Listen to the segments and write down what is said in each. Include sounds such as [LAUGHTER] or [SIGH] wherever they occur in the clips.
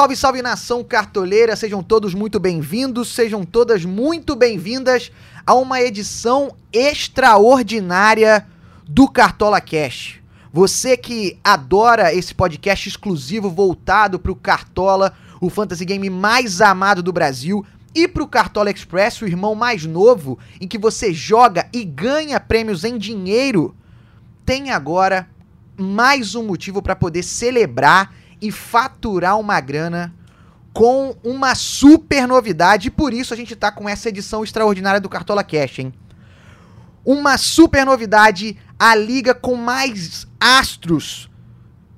Salve, salve nação cartoleira, sejam todos muito bem-vindos, sejam todas muito bem-vindas a uma edição extraordinária do Cartola Cash. Você que adora esse podcast exclusivo voltado para o Cartola, o fantasy game mais amado do Brasil, e para o Cartola Express, o irmão mais novo, em que você joga e ganha prêmios em dinheiro, tem agora mais um motivo para poder celebrar e faturar uma grana com uma super novidade. E por isso a gente tá com essa edição extraordinária do Cartola Cash, hein? Uma super novidade, a liga com mais astros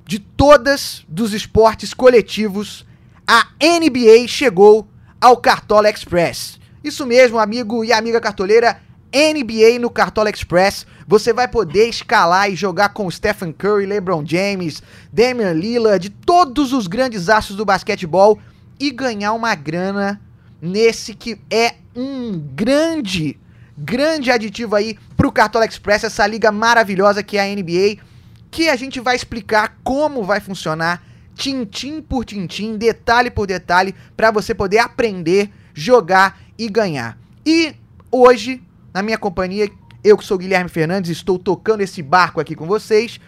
de todas dos esportes coletivos. A NBA chegou ao Cartola Express. Isso mesmo, amigo e amiga cartoleira, NBA no Cartola Express. Você vai poder escalar e jogar com Stephen Curry, LeBron James, Damian Lillard, todos os grandes astros do basquetebol e ganhar uma grana nesse que é um grande, grande aditivo aí pro Cartola Express, essa liga maravilhosa que é a NBA, que a gente vai explicar como vai funcionar, tintim por tintim, detalhe por detalhe, para você poder aprender, jogar e ganhar. E hoje, na minha companhia, eu que sou Guilherme Fernandes, estou tocando esse barco aqui com vocês.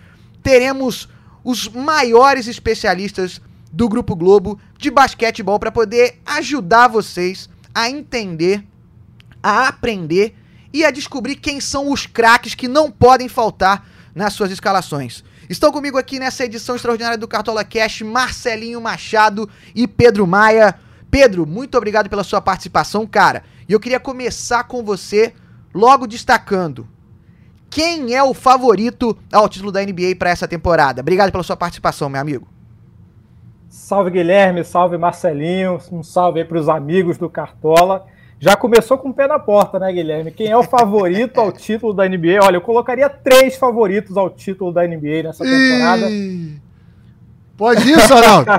Teremos os maiores especialistas do Grupo Globo de basquetebol para poder ajudar vocês a entender, a aprender e a descobrir quem são os craques que não podem faltar nas suas escalações. Estão comigo aqui nessa edição extraordinária do Cartola Cash, Marcelinho Machado e Pedro Maia. Pedro, muito obrigado pela sua participação, cara. E eu queria começar com você logo destacando quem é o favorito ao título da NBA para essa temporada. Obrigado pela sua participação, meu amigo. Salve Guilherme, salve Marcelinho, um salve aí para os amigos do Cartola. Já começou com o pé na porta, né, Guilherme? Quem é o favorito ao título da NBA? Olha, eu colocaria três favoritos ao título da NBA nessa temporada. Ih, Pode isso, Arnaldo?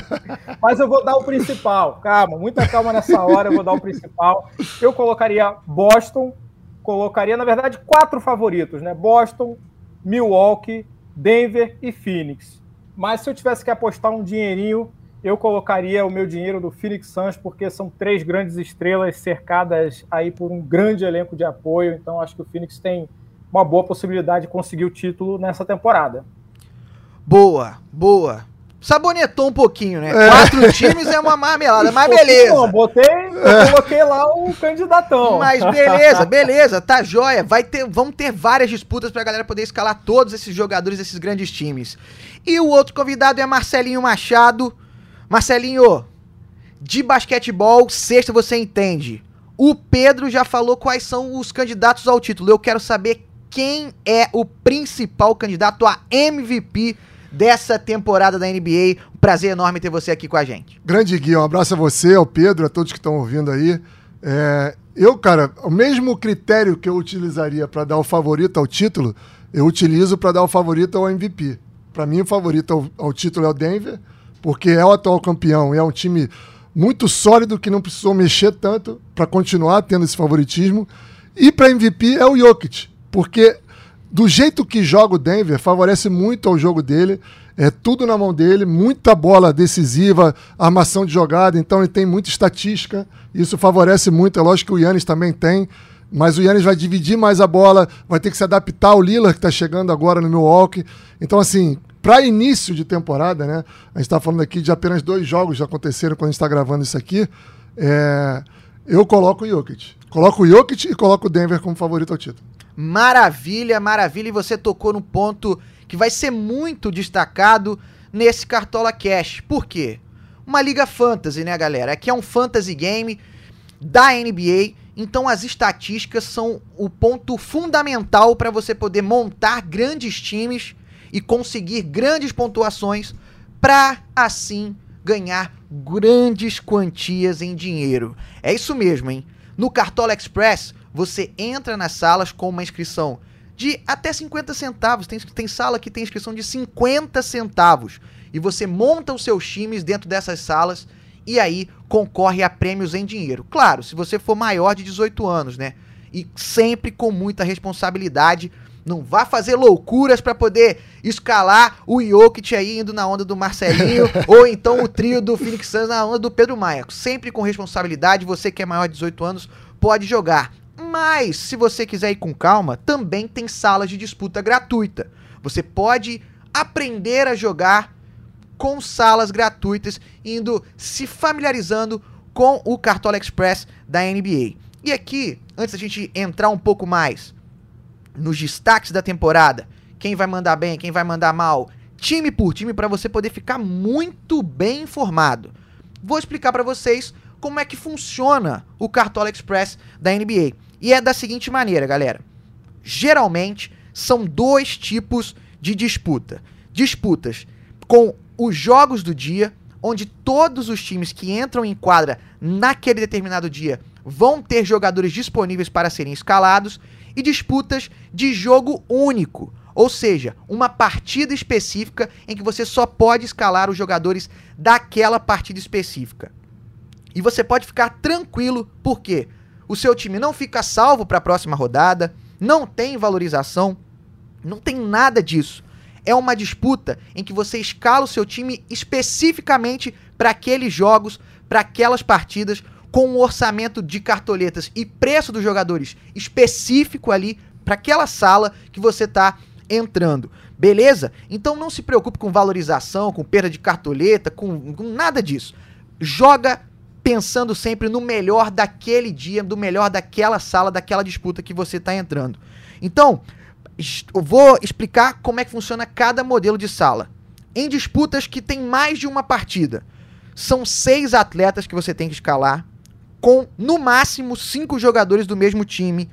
[LAUGHS] Mas eu vou dar o principal. Calma, muita calma nessa hora, eu vou dar o principal. Eu colocaria Boston, colocaria, na verdade, quatro favoritos, né? Boston, Milwaukee, Denver e Phoenix. Mas se eu tivesse que apostar um dinheirinho, eu colocaria o meu dinheiro do Phoenix Suns, porque são três grandes estrelas cercadas aí por um grande elenco de apoio. Então acho que o Phoenix tem uma boa possibilidade de conseguir o título nessa temporada. Boa, boa. Sabonetou um pouquinho, né? Quatro times é uma marmelada, mas beleza. Não, botei, eu coloquei lá o candidatão. Mas beleza, beleza, tá joia. Vai ter, vão ter várias disputas pra galera poder escalar todos esses jogadores desses grandes times. E o outro convidado é Marcelinho Machado. Marcelinho, de basquetebol, sexta você entende. O Pedro já falou quais são os candidatos ao título. Eu quero saber quem é o principal candidato a MVP dessa temporada da NBA. Um prazer enorme ter você aqui com a gente. Grande Gui, um abraço a você, ao Pedro, a todos que estão ouvindo aí. É, eu, cara, o mesmo critério que eu utilizaria para dar o favorito ao título, eu utilizo para dar o favorito ao MVP. Para mim, o favorito ao, ao título é o Denver, porque é o atual campeão e é um time muito sólido que não precisou mexer tanto para continuar tendo esse favoritismo. E para MVP é o Jokic, porque do jeito que joga o Denver, favorece muito ao jogo dele. É tudo na mão dele, muita bola decisiva, armação de jogada, então ele tem muita estatística. Isso favorece muito. É lógico que o Yannis também tem, mas o Yannis vai dividir mais a bola, vai ter que se adaptar ao Lillard que está chegando agora no Milwaukee. Então, assim, para início de temporada, né? A gente está falando aqui de apenas dois jogos que aconteceram quando a gente está gravando isso aqui. É, eu coloco o Jokic. Coloco o Jokic e coloco o Denver como favorito ao título. Maravilha, maravilha. E você tocou no ponto que vai ser muito destacado nesse Cartola Cash. Por quê? Uma liga fantasy, né, galera? Aqui é um fantasy game da NBA. Então as estatísticas são o ponto fundamental para você poder montar grandes times e conseguir grandes pontuações para assim ganhar grandes quantias em dinheiro. É isso mesmo, hein? No Cartola Express, você entra nas salas com uma inscrição de até 50 centavos. Tem, tem sala que tem inscrição de 50 centavos. E você monta os seus times dentro dessas salas e aí concorre a prêmios em dinheiro. Claro, se você for maior de 18 anos, né? E sempre com muita responsabilidade. Não vá fazer loucuras para poder escalar o Jokic aí indo na onda do Marcelinho [LAUGHS] ou então o trio do Phoenix Suns na onda do Pedro Maia. Sempre com responsabilidade, você que é maior de 18 anos pode jogar. Mas, se você quiser ir com calma, também tem salas de disputa gratuita. Você pode aprender a jogar com salas gratuitas, indo se familiarizando com o Cartola Express da NBA. E aqui, antes da gente entrar um pouco mais nos destaques da temporada, quem vai mandar bem, quem vai mandar mal, time por time, para você poder ficar muito bem informado. Vou explicar para vocês como é que funciona o Cartola Express da NBA. E é da seguinte maneira, galera. Geralmente são dois tipos de disputa: disputas com os jogos do dia, onde todos os times que entram em quadra naquele determinado dia vão ter jogadores disponíveis para serem escalados, e disputas de jogo único, ou seja, uma partida específica em que você só pode escalar os jogadores daquela partida específica. E você pode ficar tranquilo, porque o seu time não fica salvo para a próxima rodada, não tem valorização, não tem nada disso. É uma disputa em que você escala o seu time especificamente para aqueles jogos, para aquelas partidas, com um orçamento de cartoletas e preço dos jogadores específico ali para aquela sala que você está entrando. Beleza? Então não se preocupe com valorização, com perda de cartoleta, com, com nada disso. Joga pensando sempre no melhor daquele dia, do melhor daquela sala, daquela disputa que você está entrando. Então, eu vou explicar como é que funciona cada modelo de sala. Em disputas que tem mais de uma partida, são seis atletas que você tem que escalar, com no máximo cinco jogadores do mesmo time.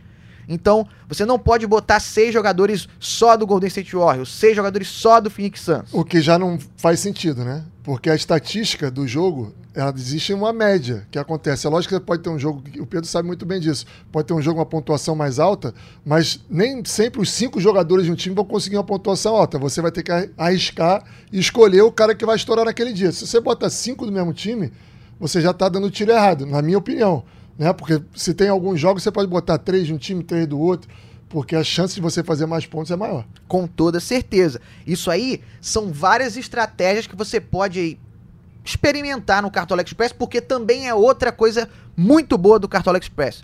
Então, você não pode botar seis jogadores só do Golden State Warriors, seis jogadores só do Phoenix Suns. O que já não faz sentido, né? Porque a estatística do jogo, ela existe uma média que acontece. É lógico que pode ter um jogo, o Pedro sabe muito bem disso, pode ter um jogo uma pontuação mais alta, mas nem sempre os cinco jogadores de um time vão conseguir uma pontuação alta. Você vai ter que arriscar e escolher o cara que vai estourar naquele dia. Se você bota cinco do mesmo time, você já está dando tiro errado, na minha opinião. Né? Porque se tem alguns jogos, você pode botar três de um time, três do outro, porque a chance de você fazer mais pontos é maior. Com toda certeza. Isso aí são várias estratégias que você pode experimentar no Cartola Express, porque também é outra coisa muito boa do Cartola Express.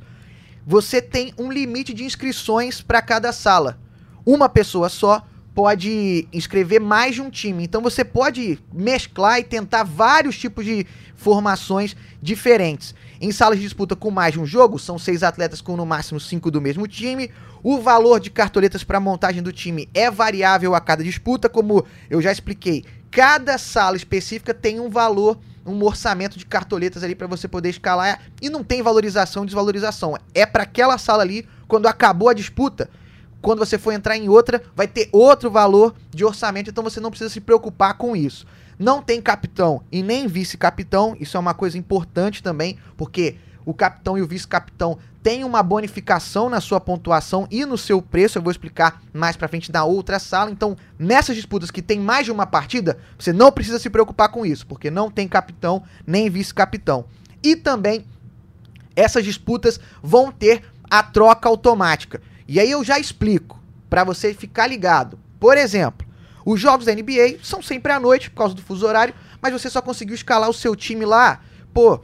Você tem um limite de inscrições para cada sala. Uma pessoa só pode inscrever mais de um time. Então você pode mesclar e tentar vários tipos de formações diferentes. Em salas de disputa com mais de um jogo, são seis atletas com no máximo cinco do mesmo time. O valor de cartoletas para montagem do time é variável a cada disputa, como eu já expliquei. Cada sala específica tem um valor, um orçamento de cartoletas ali para você poder escalar e não tem valorização, desvalorização. É para aquela sala ali, quando acabou a disputa, quando você for entrar em outra, vai ter outro valor de orçamento, então você não precisa se preocupar com isso. Não tem capitão e nem vice-capitão, isso é uma coisa importante também, porque o capitão e o vice-capitão têm uma bonificação na sua pontuação e no seu preço, eu vou explicar mais pra frente na outra sala. Então, nessas disputas que tem mais de uma partida, você não precisa se preocupar com isso, porque não tem capitão nem vice-capitão. E também essas disputas vão ter a troca automática. E aí eu já explico para você ficar ligado. Por exemplo, os jogos da NBA são sempre à noite por causa do fuso horário, mas você só conseguiu escalar o seu time lá, pô,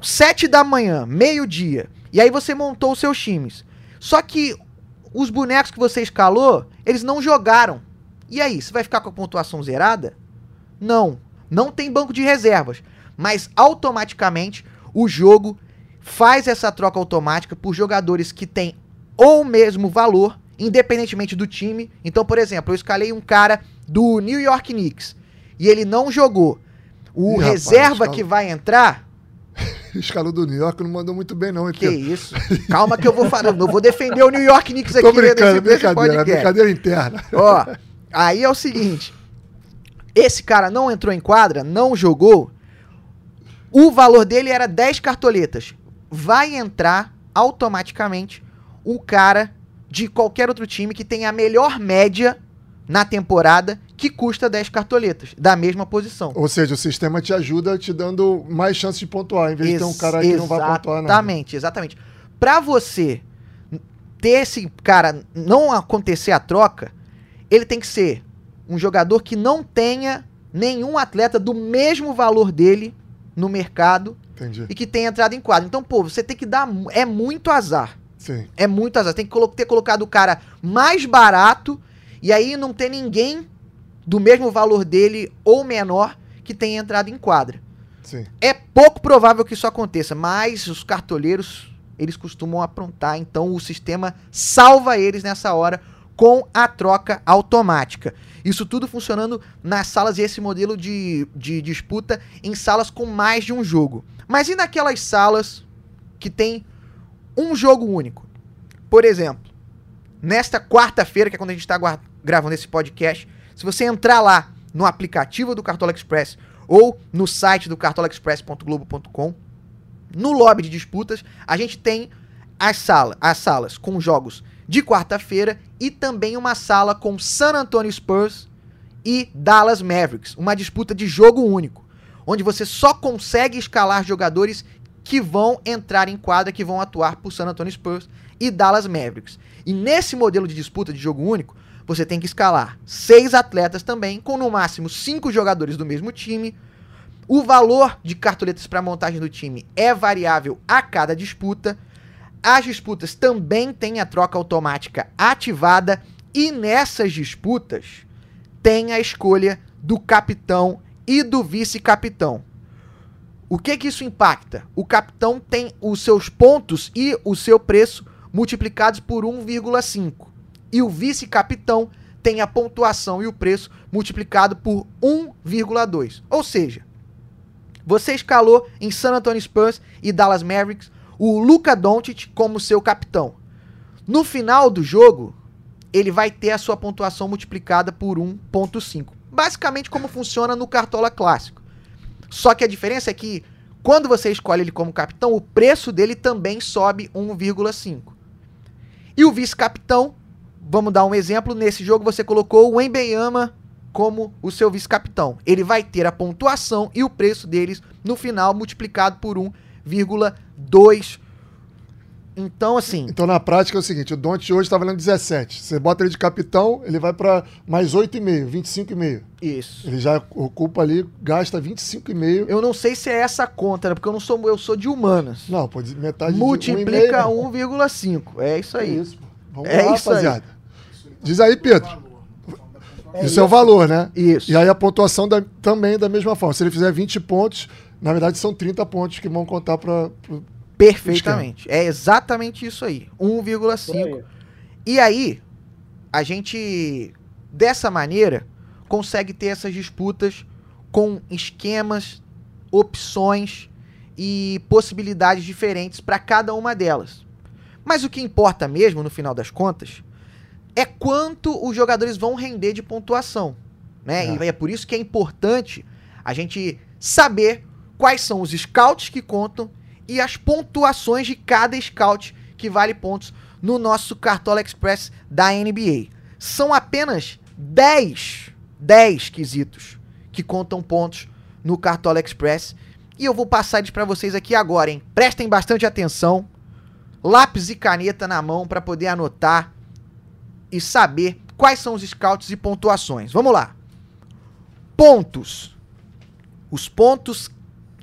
sete da manhã, meio-dia. E aí você montou os seus times. Só que os bonecos que você escalou, eles não jogaram. E aí, você vai ficar com a pontuação zerada? Não, não tem banco de reservas, mas automaticamente o jogo faz essa troca automática por jogadores que têm ou mesmo valor, independentemente do time. Então, por exemplo, eu escalei um cara do New York Knicks e ele não jogou. O Ih, reserva rapaz, que vai entrar. [LAUGHS] Escalou do New York não mandou muito bem, não. Que isso? Calma que eu vou falar. Não vou defender o New York Knicks aqui. Tô brincando, nesse, brincadeira, nesse brincadeira interna. [LAUGHS] Ó, aí é o seguinte. Esse cara não entrou em quadra, não jogou. O valor dele era 10 cartoletas. vai entrar automaticamente o cara de qualquer outro time que tenha a melhor média na temporada que custa 10 cartoletas, da mesma posição. Ou seja, o sistema te ajuda te dando mais chances de pontuar, em vez de ter um cara que não vai pontuar nada. Exatamente, exatamente. Pra você ter esse cara, não acontecer a troca, ele tem que ser um jogador que não tenha nenhum atleta do mesmo valor dele no mercado Entendi. e que tenha entrado em quadro. Então, pô, você tem que dar. É muito azar. Sim. É muito azar. Tem que ter colocado o cara mais barato e aí não ter ninguém do mesmo valor dele ou menor que tenha entrado em quadra. Sim. É pouco provável que isso aconteça, mas os cartoleiros, eles costumam aprontar, então o sistema salva eles nessa hora com a troca automática. Isso tudo funcionando nas salas e esse modelo de, de disputa em salas com mais de um jogo. Mas e naquelas salas que tem um jogo único? Por exemplo, nesta quarta-feira, que é quando a gente está gravando esse podcast, se você entrar lá no aplicativo do Cartola Express ou no site do cartolaexpress.globo.com, no lobby de disputas, a gente tem as, sala, as salas com jogos de quarta-feira e também uma sala com San Antonio Spurs e Dallas Mavericks, uma disputa de jogo único, onde você só consegue escalar jogadores que vão entrar em quadra, que vão atuar por San Antonio Spurs e Dallas Mavericks. E nesse modelo de disputa de jogo único, você tem que escalar seis atletas também, com no máximo cinco jogadores do mesmo time. O valor de cartoletas para montagem do time é variável a cada disputa. As disputas também têm a troca automática ativada e nessas disputas tem a escolha do capitão e do vice-capitão. O que que isso impacta? O capitão tem os seus pontos e o seu preço multiplicados por 1,5. E o vice-capitão tem a pontuação e o preço multiplicado por 1,2. Ou seja, você escalou em San Antonio Spurs e Dallas Mavericks o Luka Doncic como seu capitão. No final do jogo, ele vai ter a sua pontuação multiplicada por 1.5. Basicamente como funciona no Cartola clássico. Só que a diferença é que quando você escolhe ele como capitão, o preço dele também sobe 1,5. E o vice-capitão, vamos dar um exemplo, nesse jogo você colocou o Embeyama como o seu vice-capitão. Ele vai ter a pontuação e o preço deles no final multiplicado por 1,2. Então, assim, Então, na prática, é o seguinte: o Don't hoje tá valendo 17. Você bota ele de capitão, ele vai para mais 8,5, 25,5. isso. Ele já ocupa ali, gasta 25,5. Eu não sei se é essa a conta, né? porque eu não sou, eu sou de humanas. Não, pô, metade Multiplica de 1,5. 1,5. É isso É aí. isso, pô. Vamos É lá, isso aí. rapaziada. Diz aí, Pedro. isso é o valor, né? Isso. E aí a pontuação da- também da mesma forma. Se ele fizer 20 pontos, na verdade são 30 pontos que vão contar para. Perfeitamente. É exatamente isso aí. Por 1,5. aí. E aí, a gente, dessa maneira, consegue ter essas disputas com esquemas, opções e possibilidades diferentes para cada uma delas. Mas o que importa mesmo, no final das contas, é quanto os jogadores vão render de pontuação. Né? É. E é por isso que é importante a gente saber quais são os scouts que contam e as pontuações de cada scout que vale pontos no nosso Cartola Express da NBA. São apenas 10, 10 quesitos que contam pontos no Cartola Express. E eu vou passar eles para vocês aqui agora, hein? Prestem bastante atenção. Lápis e caneta na mão para poder anotar e saber quais são os scouts e pontuações. Vamos lá. Pontos. Os pontos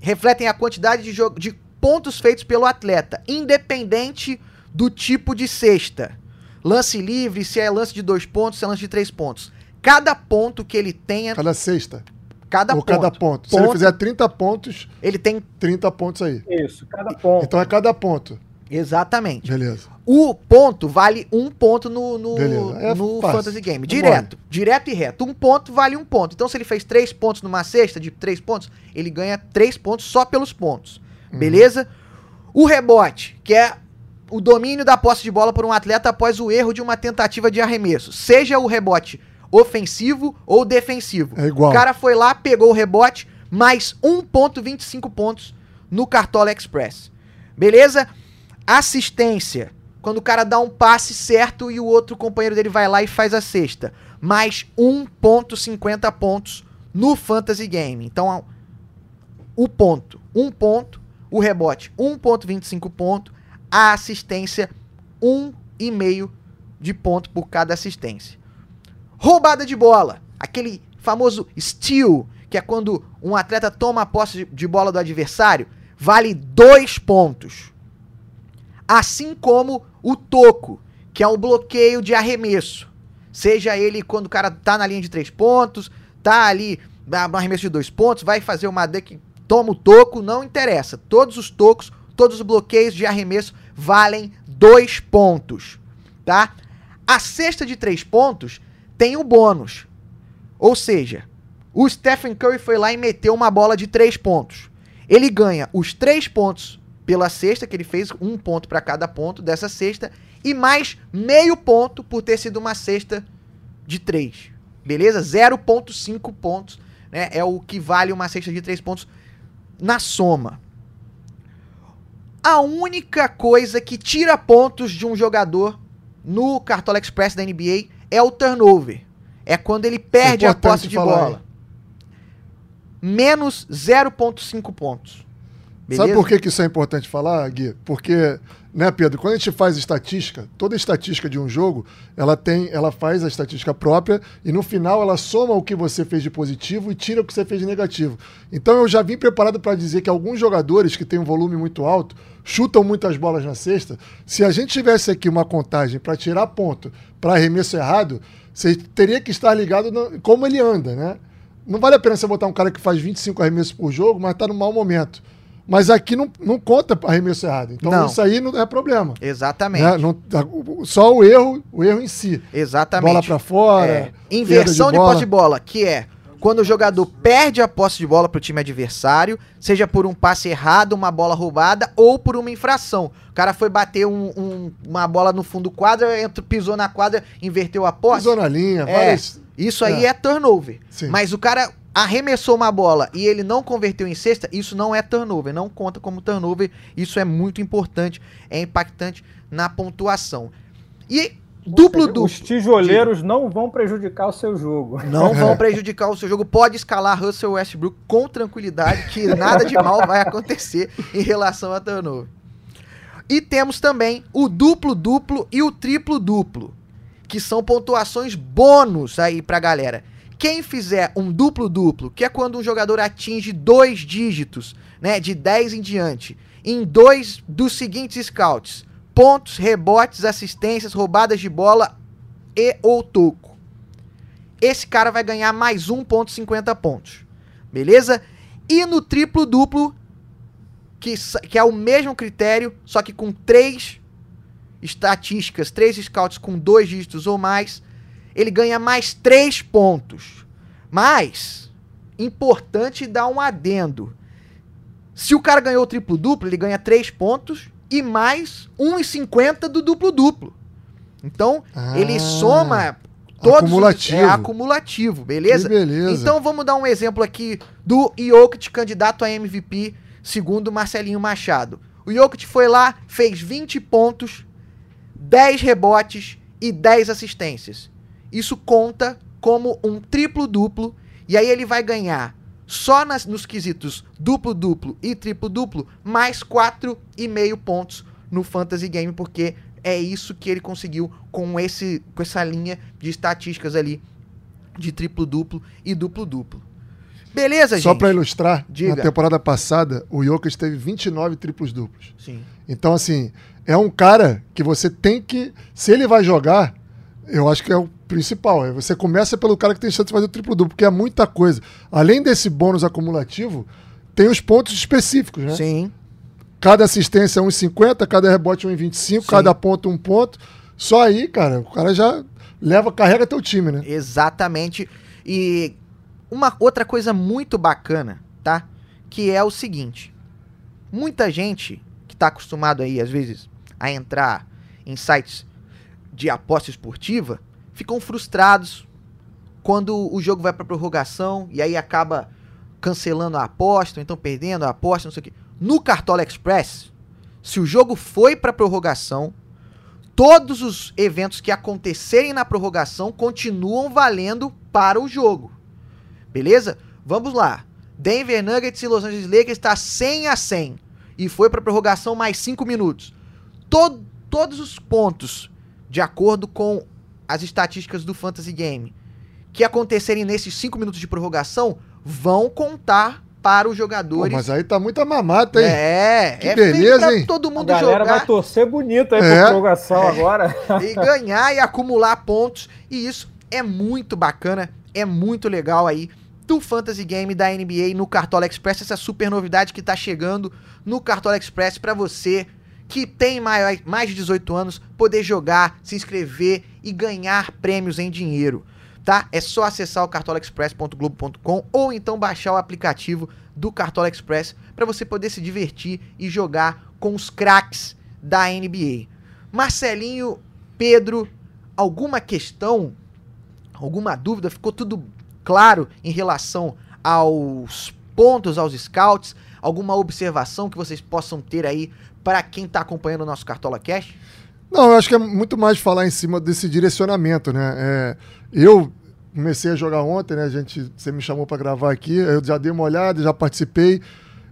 refletem a quantidade de, de pontos feitos pelo atleta, independente do tipo de cesta. Lance livre, se é lance de dois pontos, se é lance de três pontos. Cada ponto que ele tenha, Cada sexta. cada ou ponto, cada ponto. Se ele fizer 30 pontos, ele tem 30 pontos aí. Isso, cada ponto. Então é cada ponto. exatamente. Beleza. O ponto vale um ponto no, no. É no. Fantasy Game. Direto. Direto e reto. Um ponto vale um ponto. Então, se ele fez três pontos numa cesta de três pontos, ele ganha três pontos só pelos pontos. Uhum. Beleza? O rebote, que é o domínio da posse de bola por um atleta após o erro de uma tentativa de arremesso. Seja o rebote ofensivo ou defensivo. É igual. O cara foi lá, pegou o rebote, mais 1.25 pontos no Cartola Express. Beleza? Assistência. Quando o cara dá um passe certo e o outro companheiro dele vai lá e faz a cesta. Mais 1.50 pontos no Fantasy Game. Então, o ponto, 1 ponto, o rebote, 1.25 ponto, a assistência, 1,5 de ponto por cada assistência. Roubada de bola, aquele famoso steal, que é quando um atleta toma a posse de bola do adversário, vale 2 pontos. Assim como o toco, que é um bloqueio de arremesso. Seja ele quando o cara tá na linha de 3 pontos, tá ali no arremesso de 2 pontos, vai fazer uma que toma o toco, não interessa. Todos os tocos, todos os bloqueios de arremesso valem 2 pontos, tá? A cesta de 3 pontos tem o bônus. Ou seja, o Stephen Curry foi lá e meteu uma bola de 3 pontos. Ele ganha os 3 pontos pela cesta, que ele fez um ponto para cada ponto dessa cesta, e mais meio ponto por ter sido uma cesta de 3. Beleza? 0,5 pontos né, é o que vale uma cesta de 3 pontos na soma. A única coisa que tira pontos de um jogador no Cartola Express da NBA é o turnover. É quando ele perde a posse de bola. Menos 0,5 pontos. Beleza? Sabe por que, que isso é importante falar, Gui? Porque, né, Pedro, quando a gente faz estatística, toda estatística de um jogo, ela tem, ela faz a estatística própria e no final ela soma o que você fez de positivo e tira o que você fez de negativo. Então eu já vim preparado para dizer que alguns jogadores que têm um volume muito alto chutam muitas bolas na cesta. Se a gente tivesse aqui uma contagem para tirar ponto para arremesso errado, você teria que estar ligado no, como ele anda, né? Não vale a pena você botar um cara que faz 25 arremessos por jogo, mas está no mau momento. Mas aqui não, não conta arremesso errado. Então não. isso aí não é problema. Exatamente. Né? Não, só o erro, o erro em si. Exatamente. Bola para fora. É. Inversão de, de posse de bola, que é quando o jogador perde a posse de bola para o time adversário, seja por um passe errado, uma bola roubada ou por uma infração. O cara foi bater um, um, uma bola no fundo do quadro, pisou na quadra, inverteu a posse. Pisou na linha, é. Isso aí é, é turnover. Sim. Mas o cara arremessou uma bola e ele não converteu em cesta, isso não é turnover, não conta como turnover. Isso é muito importante, é impactante na pontuação. E duplo duplo. Os tijoleiros de... não vão prejudicar o seu jogo. [LAUGHS] Não vão [LAUGHS] prejudicar o seu jogo. Pode escalar Russell Westbrook com tranquilidade, que nada de mal vai acontecer em relação a turnover. E temos também o duplo duplo e o triplo duplo, que são pontuações bônus aí pra galera. Quem fizer um duplo-duplo, que é quando um jogador atinge dois dígitos, né, de 10 em diante, em dois dos seguintes scouts: pontos, rebotes, assistências, roubadas de bola e ou toco. Esse cara vai ganhar mais 1.50 pontos. Beleza? E no triplo-duplo, que, que é o mesmo critério, só que com três estatísticas, três scouts com dois dígitos ou mais, ele ganha mais 3 pontos. Mas, importante dar um adendo. Se o cara ganhou o triplo-duplo, ele ganha 3 pontos e mais 1,50 do duplo-duplo. Então, ah, ele soma todos acumulativo. Os, é acumulativo, beleza? Que beleza? Então vamos dar um exemplo aqui do Jokic candidato a MVP, segundo Marcelinho Machado. O Jokic foi lá, fez 20 pontos, 10 rebotes e 10 assistências. Isso conta como um triplo-duplo, e aí ele vai ganhar só nas, nos quesitos duplo-duplo e triplo-duplo, mais 4,5 pontos no Fantasy Game, porque é isso que ele conseguiu com, esse, com essa linha de estatísticas ali de triplo-duplo e duplo-duplo. Beleza, gente? Só para ilustrar, Diga. na temporada passada, o Jokic teve 29 triplos duplos. Sim. Então, assim, é um cara que você tem que. Se ele vai jogar, eu acho que é o principal. É você começa pelo cara que tem chance de fazer o triplo-duplo, porque é muita coisa. Além desse bônus acumulativo, tem os pontos específicos, né? Sim. Cada assistência é 1,50, cada rebote é 1,25, cada ponto um ponto. Só aí, cara, o cara já leva, carrega teu time, né? Exatamente. E uma outra coisa muito bacana, tá? Que é o seguinte: muita gente que tá acostumado aí, às vezes, a entrar em sites de aposta esportiva ficam frustrados quando o jogo vai para prorrogação e aí acaba cancelando a aposta, ou então perdendo a aposta, não sei o quê. No Cartola Express, se o jogo foi para prorrogação, todos os eventos que acontecerem na prorrogação continuam valendo para o jogo. Beleza? Vamos lá. Denver Nuggets e Los Angeles Lakers está 100 a 100 e foi para prorrogação mais 5 minutos. Todo, todos os pontos, de acordo com as estatísticas do Fantasy Game, que acontecerem nesses 5 minutos de prorrogação, vão contar para os jogadores. Pô, mas aí tá muita mamata, hein? É, que é beleza, hein? todo mundo a galera jogar. vai torcer bonito aí é. pra prorrogação é. agora. E ganhar e acumular pontos. E isso é muito bacana, é muito legal aí do Fantasy Game da NBA no Cartola Express, essa super novidade que tá chegando no Cartola Express para você que tem mais, de 18 anos poder jogar, se inscrever e ganhar prêmios em dinheiro tá? É só acessar o cartolaexpress.globo.com ou então baixar o aplicativo do Cartola Express para você poder se divertir e jogar com os craques da NBA. Marcelinho, Pedro, alguma questão, alguma dúvida? Ficou tudo claro em relação aos pontos, aos scouts? Alguma observação que vocês possam ter aí para quem está acompanhando o nosso Cartola Cash? Não, eu acho que é muito mais falar em cima desse direcionamento, né? É, eu comecei a jogar ontem, né? A gente, você me chamou para gravar aqui, eu já dei uma olhada, já participei.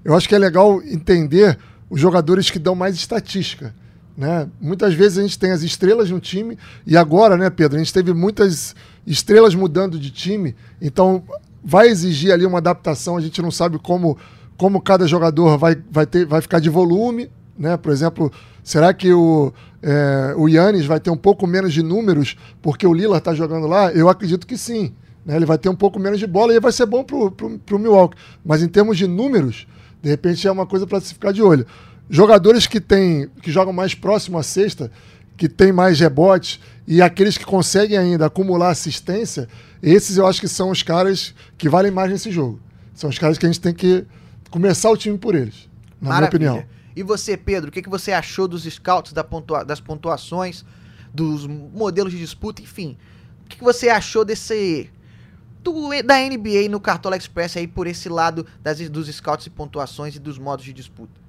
Eu acho que é legal entender os jogadores que dão mais estatística. Né? Muitas vezes a gente tem as estrelas no time e agora, né, Pedro, a gente teve muitas estrelas mudando de time, então vai exigir ali uma adaptação, a gente não sabe como, como cada jogador vai, vai, ter, vai ficar de volume, né? Por exemplo, será que o, é, o Yannis vai ter um pouco menos de números porque o Lillard está jogando lá? Eu acredito que sim. Né? Ele vai ter um pouco menos de bola e vai ser bom para o Milwaukee. Mas em termos de números, de repente é uma coisa para se ficar de olho. Jogadores que, tem, que jogam mais próximo à sexta, que tem mais rebotes e aqueles que conseguem ainda acumular assistência, esses eu acho que são os caras que valem mais nesse jogo. São os caras que a gente tem que começar o time por eles, na Maravilha. minha opinião. E você, Pedro, o que, que você achou dos scouts, da pontua das pontuações, dos modelos de disputa, enfim? O que, que você achou desse. Do, da NBA no Cartola Express aí por esse lado das, dos scouts e pontuações e dos modos de disputa?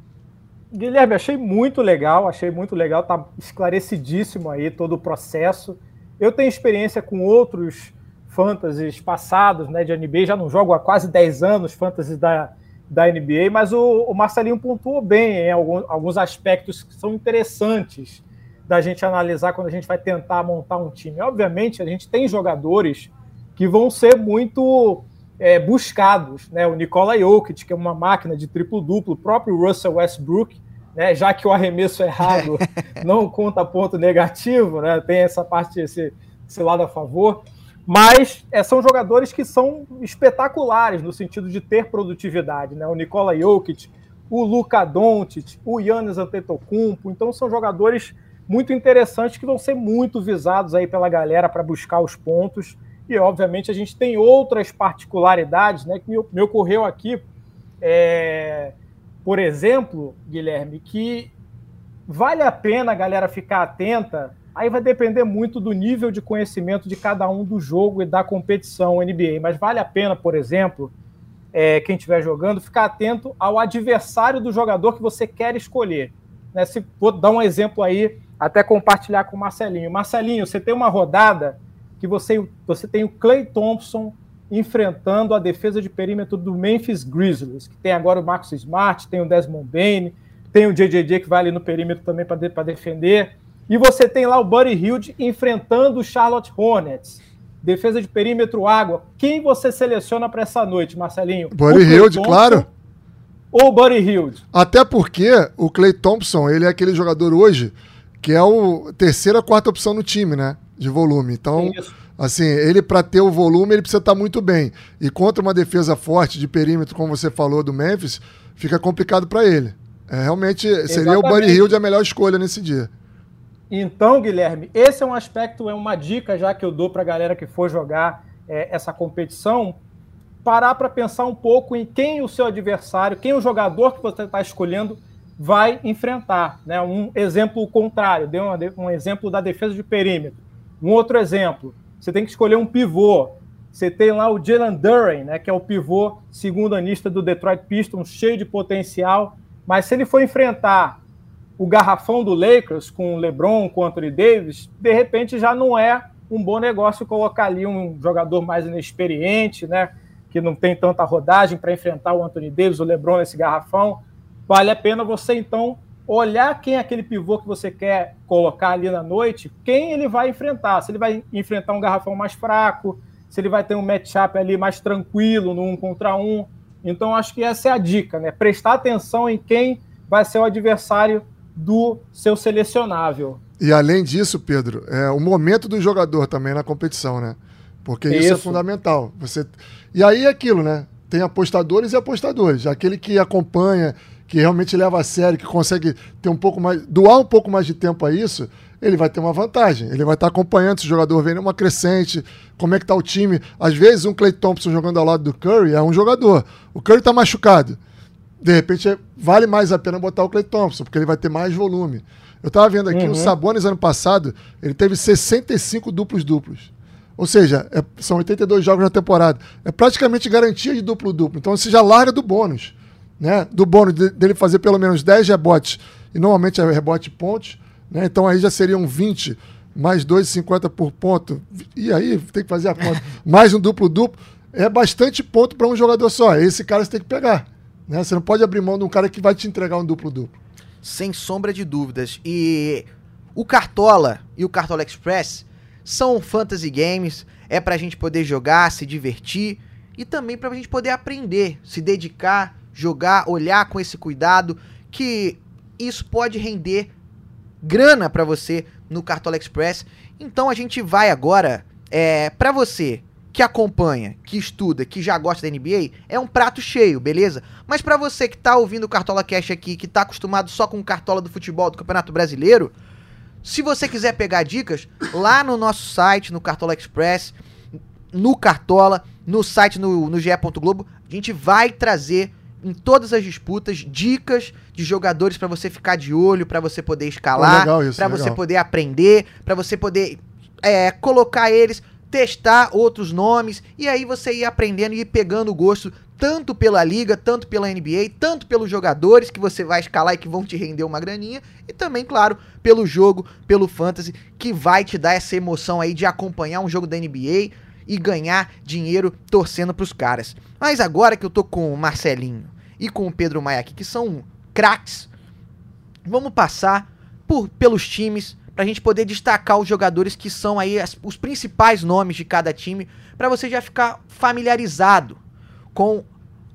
Guilherme, achei muito legal, achei muito legal, tá esclarecidíssimo aí todo o processo. Eu tenho experiência com outros fantasies passados, né, de NBA, já não jogo há quase 10 anos fantasies da, da NBA, mas o, o Marcelinho pontuou bem em alguns, alguns aspectos que são interessantes da gente analisar quando a gente vai tentar montar um time. Obviamente, a gente tem jogadores que vão ser muito é, buscados, né? O Nikola Jokic, que é uma máquina de triplo-duplo, o próprio Russell Westbrook, né? Já que o arremesso errado [LAUGHS] não conta ponto negativo, né? Tem essa parte, esse, esse lado a favor. Mas é, são jogadores que são espetaculares no sentido de ter produtividade, né? O Nikola Jokic, o Luka Doncic, o Yannis Antetokounmpo, então são jogadores muito interessantes que vão ser muito visados aí pela galera para buscar os pontos. E obviamente a gente tem outras particularidades, né, que me, ocorreu aqui, é, por exemplo, Guilherme, que vale a pena a galera ficar atenta Aí vai depender muito do nível de conhecimento de cada um do jogo e da competição NBA. Mas vale a pena, por exemplo, é, quem estiver jogando, ficar atento ao adversário do jogador que você quer escolher. Né? Se, vou dar um exemplo aí, até compartilhar com o Marcelinho. Marcelinho, você tem uma rodada que você, você tem o Clay Thompson enfrentando a defesa de perímetro do Memphis Grizzlies, que tem agora o Marcus Smart, tem o Desmond Bain, tem o JJJ que vai ali no perímetro também para de, defender. E você tem lá o Buddy Hilde enfrentando o Charlotte Hornets. Defesa de perímetro água. Quem você seleciona para essa noite, Marcelinho? Buddy Hilde, claro. Ou o Buddy Hilde? Até porque o Clay Thompson, ele é aquele jogador hoje que é o terceira, quarta opção no time, né? De volume. Então, Isso. assim, ele para ter o volume, ele precisa estar tá muito bem. E contra uma defesa forte de perímetro, como você falou do Memphis, fica complicado para ele. É, realmente seria Exatamente. o Buddy Hilde a melhor escolha nesse dia. Então, Guilherme, esse é um aspecto, é uma dica já que eu dou para a galera que for jogar é, essa competição, parar para pensar um pouco em quem o seu adversário, quem o jogador que você está escolhendo vai enfrentar. Né? Um exemplo contrário, deu um exemplo da defesa de perímetro. Um outro exemplo, você tem que escolher um pivô. Você tem lá o Jalen Duren, né, que é o pivô segundo anista do Detroit Pistons, cheio de potencial, mas se ele for enfrentar o garrafão do Lakers com o LeBron, com o Anthony Davis, de repente já não é um bom negócio colocar ali um jogador mais inexperiente, né? Que não tem tanta rodagem para enfrentar o Anthony Davis, o LeBron nesse garrafão. Vale a pena você então olhar quem é aquele pivô que você quer colocar ali na noite, quem ele vai enfrentar. Se ele vai enfrentar um garrafão mais fraco, se ele vai ter um matchup ali mais tranquilo no um contra um. Então acho que essa é a dica, né? Prestar atenção em quem vai ser o adversário do seu selecionável. E além disso, Pedro, é o momento do jogador também na competição, né? Porque isso, é isso é fundamental. Você E aí é aquilo, né? Tem apostadores e apostadores. Aquele que acompanha, que realmente leva a sério, que consegue ter um pouco mais, doar um pouco mais de tempo a isso, ele vai ter uma vantagem. Ele vai estar acompanhando se o jogador vem numa crescente, como é que tá o time. Às vezes um Clay Thompson jogando ao lado do Curry é um jogador. O Curry está machucado. De repente vale mais a pena botar o Clay Thompson, porque ele vai ter mais volume. Eu estava vendo aqui, uhum. o Sabonis ano passado, ele teve 65 duplos-duplos. Ou seja, é, são 82 jogos na temporada. É praticamente garantia de duplo-duplo. Então você já larga do bônus. Né? Do bônus de, dele fazer pelo menos 10 rebotes, e normalmente é rebote pontos. Né? Então aí já seriam 20, mais 2,50 por ponto. E aí tem que fazer a conta. [LAUGHS] mais um duplo-duplo. É bastante ponto para um jogador só. Esse cara você tem que pegar. Né? Você não pode abrir mão de um cara que vai te entregar um duplo-duplo sem sombra de dúvidas. E o Cartola e o Cartola Express são fantasy games, é pra gente poder jogar, se divertir e também pra gente poder aprender, se dedicar, jogar, olhar com esse cuidado, que isso pode render grana para você no Cartola Express. Então a gente vai agora é, para você que acompanha, que estuda, que já gosta da NBA, é um prato cheio, beleza? Mas para você que tá ouvindo o Cartola Cash aqui, que tá acostumado só com o Cartola do futebol do Campeonato Brasileiro, se você quiser pegar dicas, lá no nosso site, no Cartola Express, no Cartola, no site no, no GE. Globo, a gente vai trazer em todas as disputas dicas de jogadores para você ficar de olho, para você poder escalar, para você poder aprender, para você poder é, colocar eles testar outros nomes e aí você ir aprendendo e ir pegando o gosto tanto pela liga, tanto pela NBA, tanto pelos jogadores que você vai escalar e que vão te render uma graninha e também, claro, pelo jogo, pelo fantasy que vai te dar essa emoção aí de acompanhar um jogo da NBA e ganhar dinheiro torcendo pros caras. Mas agora que eu tô com o Marcelinho e com o Pedro Maia aqui, que são craques, vamos passar por, pelos times para a gente poder destacar os jogadores que são aí as, os principais nomes de cada time, para você já ficar familiarizado com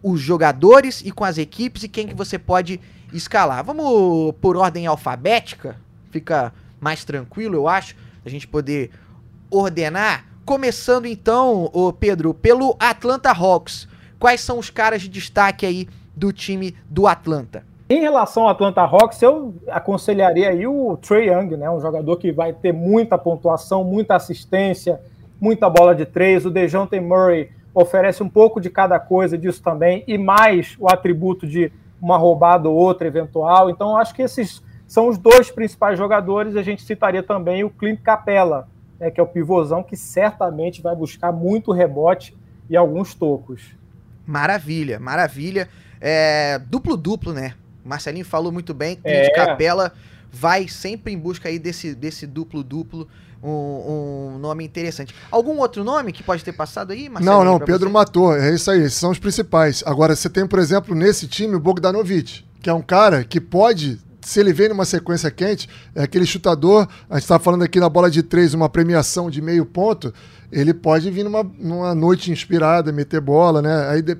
os jogadores e com as equipes e quem que você pode escalar. Vamos por ordem alfabética, fica mais tranquilo, eu acho, a gente poder ordenar. Começando então, o Pedro, pelo Atlanta Hawks. Quais são os caras de destaque aí do time do Atlanta? Em relação ao Atlanta Hawks, eu aconselharia aí o Trey Young, né? Um jogador que vai ter muita pontuação, muita assistência, muita bola de três. O DeJounte Murray oferece um pouco de cada coisa disso também, e mais o atributo de uma roubada ou outra eventual. Então, acho que esses são os dois principais jogadores. A gente citaria também o Clint Capella, né, que é o pivôzão que certamente vai buscar muito rebote e alguns tocos. Maravilha, maravilha. É, duplo duplo, né? Marcelinho falou muito bem, Clint é. Capela vai sempre em busca aí desse, desse duplo-duplo, um, um, nome interessante. Algum outro nome que pode ter passado aí, Marcelinho? Não, não, Pedro você? matou, é isso aí, esses são os principais. Agora, você tem, por exemplo, nesse time o Bogdanovic, que é um cara que pode se ele vem numa sequência quente, é aquele chutador, a gente está falando aqui na bola de três, uma premiação de meio ponto, ele pode vir numa, numa noite inspirada, meter bola, né? Aí de,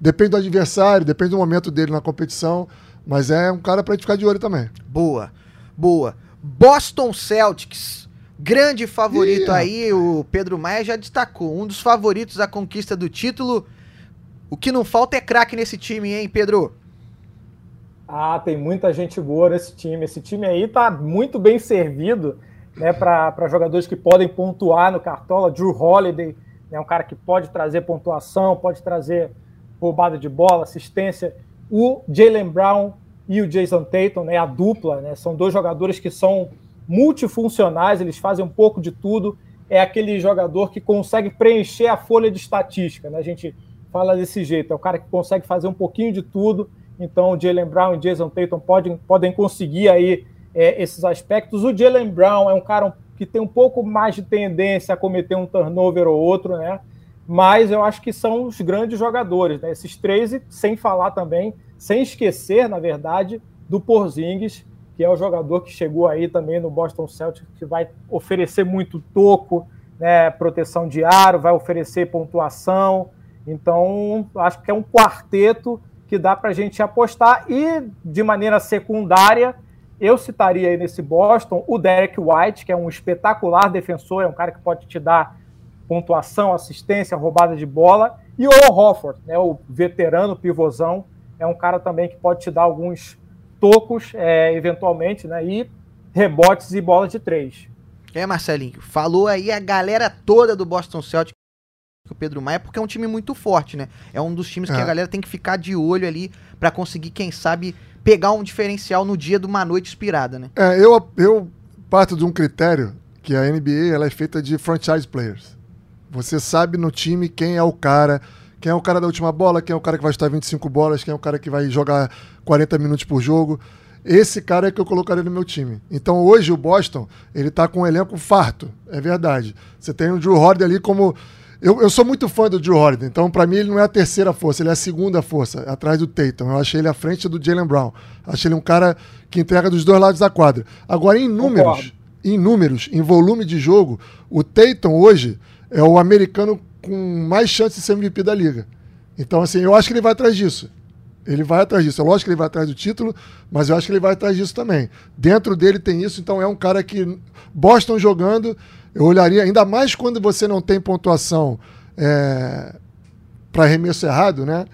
depende do adversário, depende do momento dele na competição. Mas é um cara pra gente ficar de olho também. Boa, boa. Boston Celtics, grande favorito aí, o Pedro Maia já destacou. Um dos favoritos à conquista do título. O que não falta é craque nesse time, hein, Pedro? Ah, tem muita gente boa nesse time. Esse time aí tá muito bem servido né, para jogadores que podem pontuar no Cartola. Drew Holiday é né, um cara que pode trazer pontuação, pode trazer roubada de bola, assistência o Jalen Brown e o Jason Tatum, né, a dupla, né, são dois jogadores que são multifuncionais, eles fazem um pouco de tudo. É aquele jogador que consegue preencher a folha de estatística, né? A gente fala desse jeito, é o cara que consegue fazer um pouquinho de tudo Então, o Jalen Brown e Jason Tatum podem, podem conseguir aí é, esses aspectos. O Jalen Brown é um cara que tem um pouco mais de tendência a cometer um turnover ou outro, né? Mas eu acho que são os grandes jogadores, né? Esses três, e sem falar também, sem esquecer, na verdade, do Porzingis, que é o jogador que chegou aí também no Boston Celtics, que vai oferecer muito toco, né, proteção de aro, vai oferecer pontuação. Então, acho que é um quarteto que dá para a gente apostar. E, de maneira secundária, eu citaria aí nesse Boston o Derek White, que é um espetacular defensor, é um cara que pode te dar pontuação, assistência, roubada de bola. E o Hofford, né, o veterano pivôzão, é um cara também que pode te dar alguns tocos, é, eventualmente, né? E rebotes e bolas de três. É, Marcelinho, falou aí a galera toda do Boston Celtics, o Pedro Maia, porque é um time muito forte, né? É um dos times é. que a galera tem que ficar de olho ali para conseguir, quem sabe, pegar um diferencial no dia de uma noite inspirada, né? É, eu, eu parto de um critério que a NBA ela é feita de franchise players. Você sabe no time quem é o cara, quem é o cara da última bola, quem é o cara que vai estar 25 bolas, quem é o cara que vai jogar 40 minutos por jogo. Esse cara é que eu colocaria no meu time. Então hoje o Boston, ele tá com um elenco farto, é verdade. Você tem o Drew Holiday ali como... Eu, eu sou muito fã do Drew Holiday, então para mim ele não é a terceira força, ele é a segunda força, atrás do Tatum. Eu achei ele à frente do Jalen Brown. Achei ele um cara que entrega dos dois lados da quadra. Agora, em números, Concordo. em números, em volume de jogo, o Tatum hoje é o americano com mais chance de ser MVP da liga. Então, assim, eu acho que ele vai atrás disso. Ele vai atrás disso. É lógico que ele vai atrás do título, mas eu acho que ele vai atrás disso também. Dentro dele tem isso, então é um cara que Boston jogando, eu olharia, ainda mais quando você não tem pontuação é, para arremesso errado, né?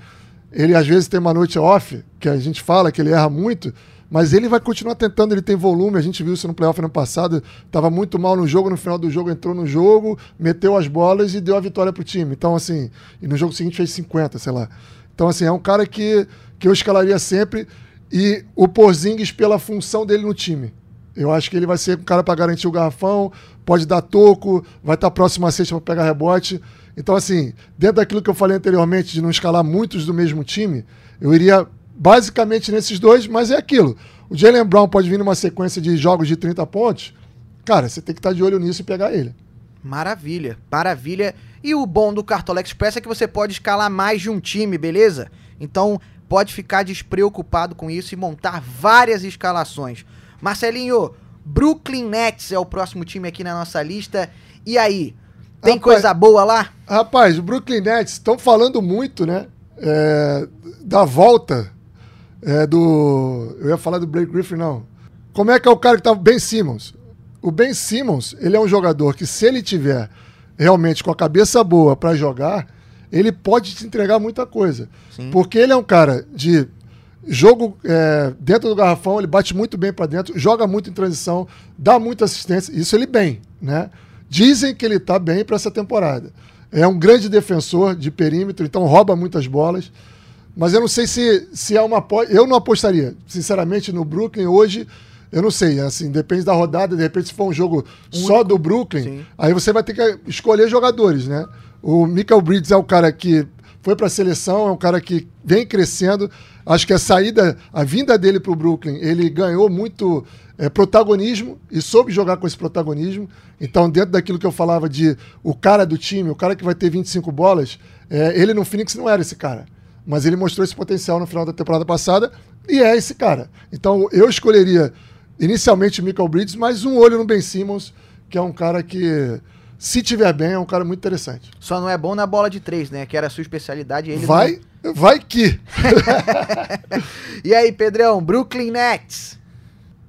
Ele às vezes tem uma noite off, que a gente fala que ele erra muito, mas ele vai continuar tentando, ele tem volume. A gente viu isso no playoff ano passado. Estava muito mal no jogo, no final do jogo entrou no jogo, meteu as bolas e deu a vitória pro time. Então, assim, e no jogo seguinte fez 50, sei lá. Então, assim, é um cara que, que eu escalaria sempre. E o Porzingis pela função dele no time. Eu acho que ele vai ser um cara para garantir o garrafão, pode dar toco, vai estar tá próximo a sexta para pegar rebote. Então, assim, dentro daquilo que eu falei anteriormente, de não escalar muitos do mesmo time, eu iria basicamente nesses dois, mas é aquilo. O Jalen Brown pode vir numa sequência de jogos de 30 pontos. Cara, você tem que estar de olho nisso e pegar ele. Maravilha, maravilha. E o bom do Cartola Express é que você pode escalar mais de um time, beleza? Então pode ficar despreocupado com isso e montar várias escalações. Marcelinho, Brooklyn Nets é o próximo time aqui na nossa lista. E aí, tem rapaz, coisa boa lá? Rapaz, o Brooklyn Nets estão falando muito, né? É, da volta é, do. Eu ia falar do Blake Griffin, não. Como é que é o cara que tá. Ben Simmons. O Ben Simmons, ele é um jogador que, se ele tiver realmente com a cabeça boa para jogar, ele pode te entregar muita coisa. Sim. Porque ele é um cara de jogo é, dentro do garrafão, ele bate muito bem para dentro, joga muito em transição, dá muita assistência. Isso ele bem, né? Dizem que ele tá bem para essa temporada. É um grande defensor de perímetro, então rouba muitas bolas. Mas eu não sei se, se é uma. Eu não apostaria, sinceramente, no Brooklyn hoje. Eu não sei, assim, depende da rodada, de repente, se for um jogo só do Brooklyn, Sim. aí você vai ter que escolher jogadores, né? O Michael Bridges é o cara que foi para a seleção, é um cara que vem crescendo. Acho que a saída, a vinda dele para o Brooklyn, ele ganhou muito é, protagonismo e soube jogar com esse protagonismo. Então, dentro daquilo que eu falava de o cara do time, o cara que vai ter 25 bolas, é, ele no Phoenix não era esse cara mas ele mostrou esse potencial no final da temporada passada e é esse cara. Então eu escolheria inicialmente o Michael Bridges, mas um olho no Ben Simmons, que é um cara que, se tiver bem, é um cara muito interessante. Só não é bom na bola de três, né? Que era a sua especialidade. Ele vai, não... vai que. [LAUGHS] e aí, Pedrão, Brooklyn Nets.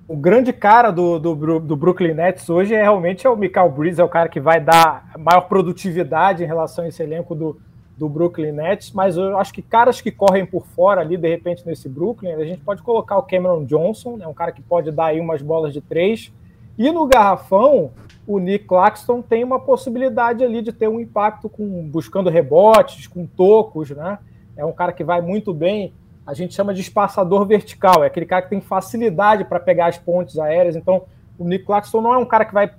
O grande cara do, do, do, Brooklyn Nets hoje é realmente é o Michael Bridges, é o cara que vai dar maior produtividade em relação a esse elenco do, do Brooklyn Nets, mas eu acho que caras que correm por fora ali, de repente, nesse Brooklyn, a gente pode colocar o Cameron Johnson, né, um cara que pode dar aí umas bolas de três. E no garrafão, o Nick Claxton tem uma possibilidade ali de ter um impacto com buscando rebotes, com tocos, né? É um cara que vai muito bem. A gente chama de espaçador vertical, é aquele cara que tem facilidade para pegar as pontes aéreas. Então, o Nick Claxton não é um cara que vai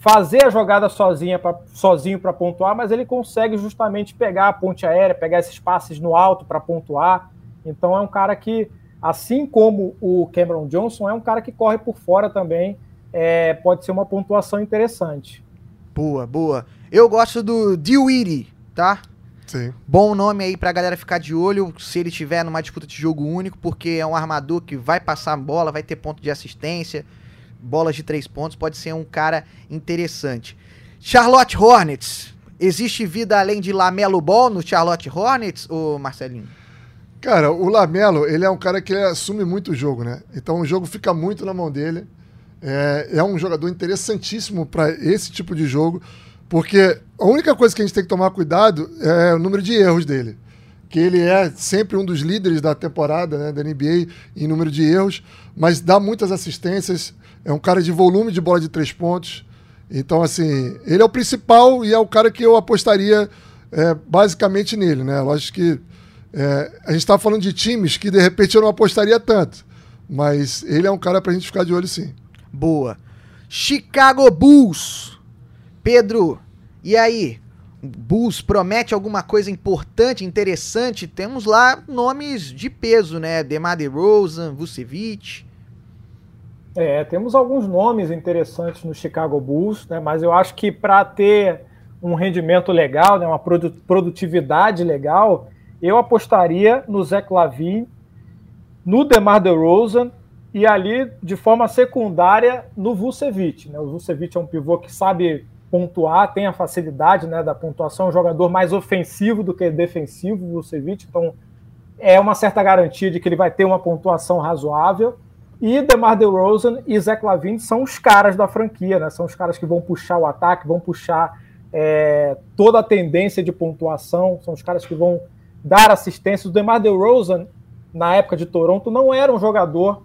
fazer a jogada sozinha pra, sozinho para pontuar, mas ele consegue justamente pegar a ponte aérea, pegar esses passes no alto para pontuar. Então é um cara que Assim como o Cameron Johnson é um cara que corre por fora também, é, pode ser uma pontuação interessante. Boa, boa. Eu gosto do Dewey, tá? Sim. Bom nome aí pra galera ficar de olho se ele tiver numa disputa de jogo único, porque é um armador que vai passar a bola, vai ter ponto de assistência, bolas de três pontos, pode ser um cara interessante. Charlotte Hornets. Existe vida além de Lamelo Ball no Charlotte Hornets, ô Marcelinho? Cara, o Lamelo, ele é um cara que assume muito o jogo, né? Então o jogo fica muito na mão dele. É, é um jogador interessantíssimo para esse tipo de jogo, porque a única coisa que a gente tem que tomar cuidado é o número de erros dele. Que ele é sempre um dos líderes da temporada, né, da NBA, em número de erros, mas dá muitas assistências, é um cara de volume de bola de três pontos. Então, assim, ele é o principal e é o cara que eu apostaria é, basicamente nele, né? Lógico que é, a gente está falando de times que de repente eu não apostaria tanto, mas ele é um cara para a gente ficar de olho sim. Boa. Chicago Bulls. Pedro, e aí? Bulls promete alguma coisa importante, interessante? Temos lá nomes de peso, né? Demar DeRozan, Vucevic. É, temos alguns nomes interessantes no Chicago Bulls, né? Mas eu acho que para ter um rendimento legal, né, uma produtividade legal, eu apostaria no Zach Lavine, no DeMar DeRozan e ali, de forma secundária, no Vucevic. Né? O Vucevic é um pivô que sabe pontuar, tem a facilidade né, da pontuação, é um jogador mais ofensivo do que defensivo, o Vucevic, então é uma certa garantia de que ele vai ter uma pontuação razoável. E DeMar DeRozan e Zach Lavine são os caras da franquia, né? São os caras que vão puxar o ataque, vão puxar é, toda a tendência de pontuação, são os caras que vão dar assistência. O DeMar DeRozan, na época de Toronto, não era um jogador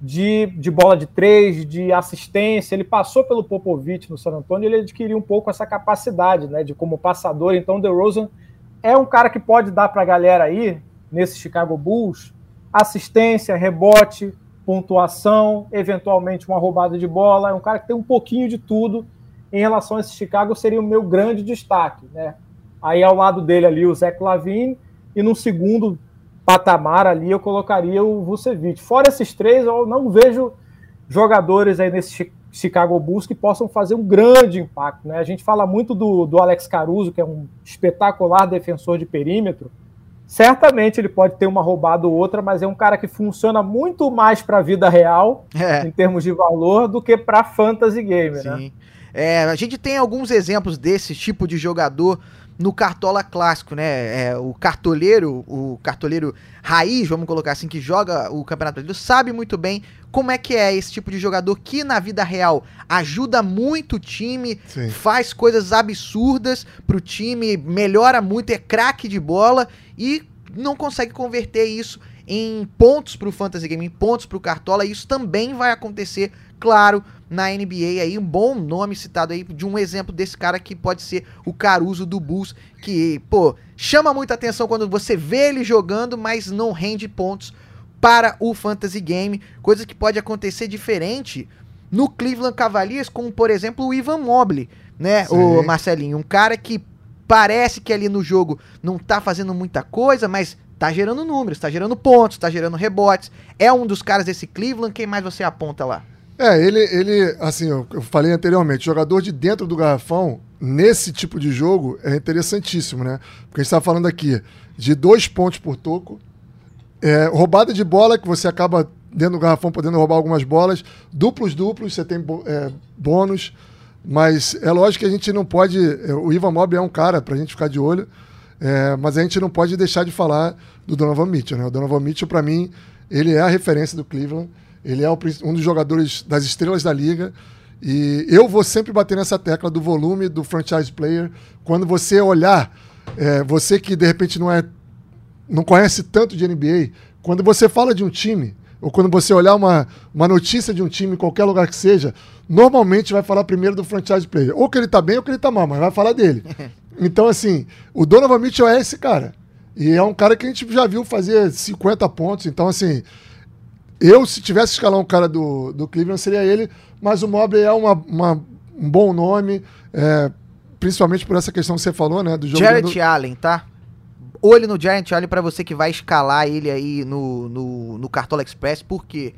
de, de bola de três, de assistência. Ele passou pelo Popovich no San Antonio e ele adquiriu um pouco essa capacidade, né, de como passador. Então, DeRozan é um cara que pode dar para a galera aí, nesse Chicago Bulls, assistência, rebote, pontuação, eventualmente uma roubada de bola. É um cara que tem um pouquinho de tudo. Em relação a esse Chicago, seria o meu grande destaque, né? Aí ao lado dele ali o Zé Lavine e no segundo patamar ali eu colocaria o Vucevic. Fora esses três, eu não vejo jogadores aí nesse Chicago Bulls que possam fazer um grande impacto. Né? A gente fala muito do, do Alex Caruso, que é um espetacular defensor de perímetro. Certamente ele pode ter uma roubada ou outra, mas é um cara que funciona muito mais para a vida real, é. em termos de valor, do que para fantasy game. Né? Sim. Né? É, a gente tem alguns exemplos desse tipo de jogador no cartola clássico, né? É, o cartoleiro, o cartoleiro raiz, vamos colocar assim, que joga o Campeonato Brasileiro, sabe muito bem como é que é esse tipo de jogador que na vida real ajuda muito o time, Sim. faz coisas absurdas pro time, melhora muito, é craque de bola e não consegue converter isso em pontos pro fantasy game, em pontos pro cartola, isso também vai acontecer, claro, na NBA aí, um bom nome citado aí de um exemplo desse cara que pode ser o Caruso do Bulls, que, pô, chama muita atenção quando você vê ele jogando, mas não rende pontos para o fantasy game, coisa que pode acontecer diferente no Cleveland Cavaliers, como por exemplo o Ivan Mobley, né, Sim. o Marcelinho, um cara que parece que ali no jogo não tá fazendo muita coisa, mas tá gerando números, tá gerando pontos, tá gerando rebotes. É um dos caras desse Cleveland, quem mais você aponta lá? É, ele, ele assim, eu, falei anteriormente, jogador de dentro do garrafão, nesse tipo de jogo, é interessantíssimo, né? Porque a gente está falando aqui de dois pontos por toco, é, roubada de bola, que você acaba dentro do garrafão podendo roubar algumas bolas, duplos, duplos, você tem é, bônus, mas é lógico que a gente não pode. É, o Ivan Mobley é um cara para a gente ficar de olho, é, mas a gente não pode deixar de falar do Donovan Mitchell, né? O Donovan Mitchell, para mim, ele é a referência do Cleveland. Ele é um dos jogadores das estrelas da liga. E eu vou sempre bater nessa tecla do volume do franchise player. Quando você olhar, é, você que de repente não é não conhece tanto de NBA, quando você fala de um time, ou quando você olhar uma, uma notícia de um time em qualquer lugar que seja, normalmente vai falar primeiro do franchise player. Ou que ele tá bem ou que ele tá mal, mas vai falar dele. [LAUGHS] Então, assim, o Donovan Mitchell é esse cara. E é um cara que a gente já viu fazer 50 pontos. Então, assim, eu, se tivesse escalar um cara do, do Cleveland, seria ele, mas o Mobley é uma, uma um bom nome, é, principalmente por essa questão que você falou, né? Do jogo Jarrett do... Allen, tá? olho no Giant Allen para você que vai escalar ele aí no, no, no Cartola Express, porque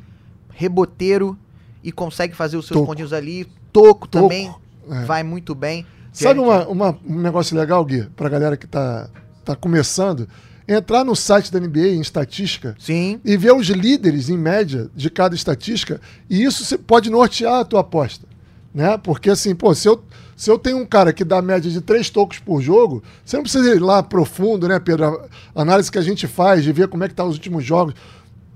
reboteiro e consegue fazer os seus pontinhos ali. Toco, Toco, também é. vai muito bem. Sabe Jared uma, uma- um negócio legal, Gui, pra galera que tá, tá começando? Entrar no site da NBA em estatística Sim, e ver os líderes, em média, de cada estatística, e isso pode nortear a tua aposta. Né? Porque assim, pô, se eu, se eu tenho um cara que dá média de três tocos por jogo, você não precisa ir lá profundo, né, Pedro? A análise que a gente faz de ver como é que tá os últimos jogos.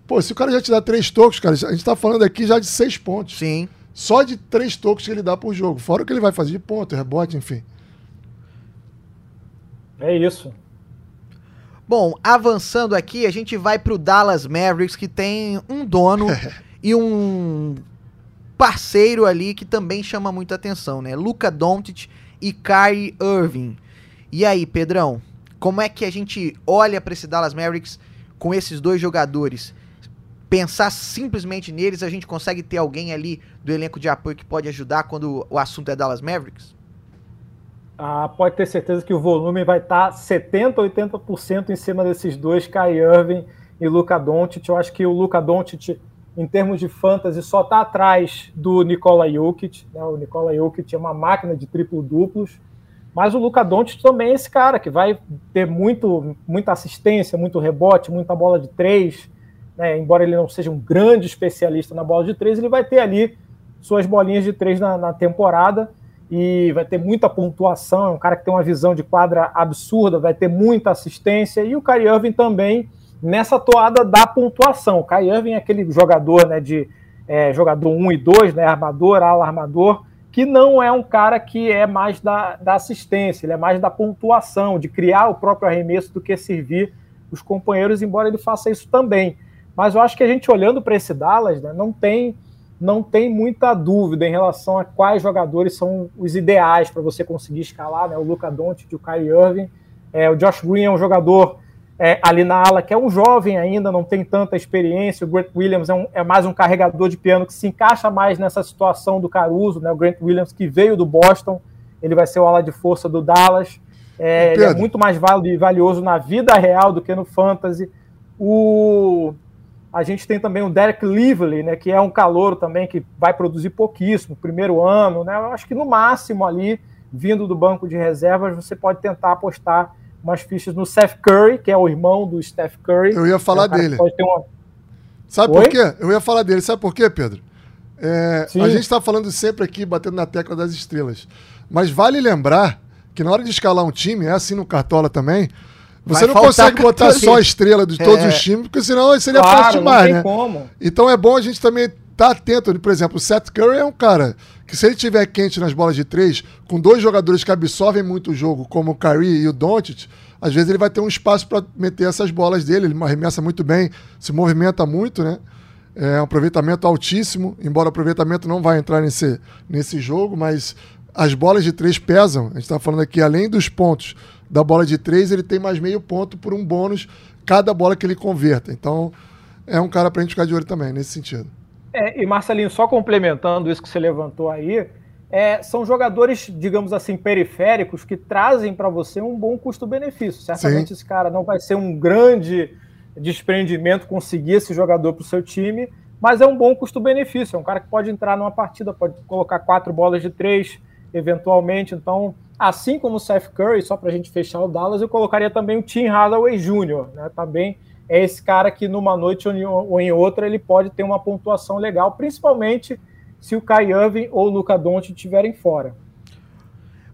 Pô, se o cara já te dá três tocos, cara, a gente tá falando aqui já de seis pontos. sim. Só de três tocos que ele dá por jogo. Fora o que ele vai fazer de ponto, rebote, enfim. É isso. Bom, avançando aqui, a gente vai pro Dallas Mavericks, que tem um dono [LAUGHS] e um parceiro ali que também chama muita atenção, né? Luca Doncic e Kyrie Irving. E aí, Pedrão, como é que a gente olha pra esse Dallas Mavericks com esses dois jogadores? Pensar simplesmente neles, a gente consegue ter alguém ali do elenco de apoio que pode ajudar quando o assunto é Dallas Mavericks? Ah, pode ter certeza que o volume vai tá estar 70%, 80% em cima desses dois, Kai Irving e Luca Doncic. Eu acho que o Luca Doncic, em termos de fantasy, só está atrás do Nikola Jokic. Né? O Nikola Jokic é uma máquina de triplo-duplos. Mas o Luca Doncic também é esse cara que vai ter muito, muita assistência, muito rebote, muita bola de três. Né? Embora ele não seja um grande especialista na bola de três, ele vai ter ali suas bolinhas de três na, na temporada e vai ter muita pontuação. É um cara que tem uma visão de quadra absurda, vai ter muita assistência. E o Kyrie Irving também nessa toada da pontuação. O Kyrie Irving é aquele jogador né, de é, jogador 1 e 2, né, armador, ala armador, que não é um cara que é mais da, da assistência, ele é mais da pontuação, de criar o próprio arremesso do que servir os companheiros, embora ele faça isso também. Mas eu acho que a gente olhando para esse Dallas, né, não tem não tem muita dúvida em relação a quais jogadores são os ideais para você conseguir escalar, né? O Luca Doncic, o Kyrie Irving, é, o Josh Green é um jogador é, ali na ala que é um jovem ainda, não tem tanta experiência. O Grant Williams é, um, é, mais um carregador de piano que se encaixa mais nessa situação do Caruso, né? O Grant Williams que veio do Boston, ele vai ser o ala de força do Dallas. É, ele é muito mais valioso na vida real do que no fantasy. O a gente tem também o Derek Lively, né, que é um calouro também que vai produzir pouquíssimo, primeiro ano, né? Eu acho que no máximo ali, vindo do banco de reservas, você pode tentar apostar umas fichas no Seth Curry, que é o irmão do Steph Curry. Eu ia falar é dele. Uma... Sabe Oi? por quê? Eu ia falar dele. Sabe por quê, Pedro? É, a gente está falando sempre aqui, batendo na tecla das estrelas. Mas vale lembrar que na hora de escalar um time, é assim no Cartola também, você Vai não consegue botar ali. só a estrela de todos é. os times, porque senão seria claro, fácil demais, né? Como. Então é bom a gente também estar tá atento. Por exemplo, o Seth Curry é um cara que se ele tiver quente nas bolas de três, com dois jogadores que absorvem muito o jogo, como o Kyrie e o Doncic, às vezes ele vai ter um espaço para meter essas bolas dele. Ele arremessa muito bem, se movimenta muito, né? É um aproveitamento altíssimo, embora o aproveitamento não vai entrar nesse, nesse jogo, mas as bolas de três pesam. A gente está falando aqui, além dos pontos da bola de três, ele tem mais meio ponto por um bônus cada bola que ele converta. Então, é um cara para a gente ficar de olho também, nesse sentido. É, e Marcelinho, só complementando isso que você levantou aí, é, são jogadores, digamos assim, periféricos que trazem para você um bom custo-benefício. Certamente Sim. esse cara não vai ser um grande desprendimento conseguir esse jogador para o seu time, mas é um bom custo-benefício. É um cara que pode entrar numa partida, pode colocar quatro bolas de três, eventualmente. Então, assim como o Seth Curry, só para a gente fechar o Dallas, eu colocaria também o Tim Hardaway Jr., né? Também é esse cara que numa noite ou em outra ele pode ter uma pontuação legal, principalmente se o Kai Irving ou o Luca Doncic estiverem fora.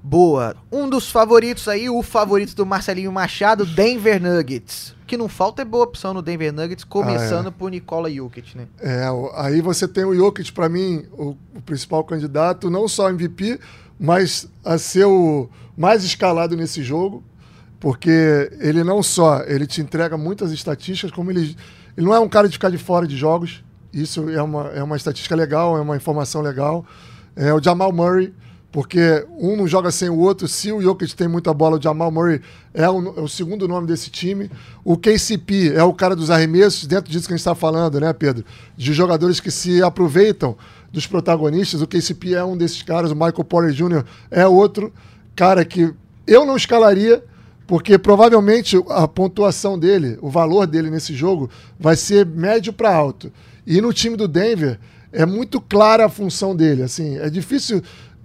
Boa. Um dos favoritos aí, o favorito do Marcelinho Machado, Denver Nuggets. O que não falta é boa opção no Denver Nuggets, começando ah, é. por Nikola Jokic, né? É, aí você tem o Jokic, para mim, o, o, principal candidato, não só MVP, mas a ser o mais escalado nesse jogo, porque ele não só ele te entrega muitas estatísticas, como ele, ele não é um cara de ficar de fora de jogos. Isso é uma, é uma estatística legal, é uma informação legal. É o Jamal Murray, porque um não joga sem o outro. Se o Jokic tem muita bola, o Jamal Murray é o, é o, segundo nome desse time. O KCP é o cara dos arremessos, dentro disso que a gente está falando, né, Pedro? De jogadores que se aproveitam dos protagonistas. O KCP é um desses caras, o Michael Porter Jr. é outro cara que eu não escalaria, Porque provavelmente a pontuação dele, o valor dele nesse jogo, vai ser médio para alto. E no time do Denver, é muito clara a função dele. Assim, é difícil.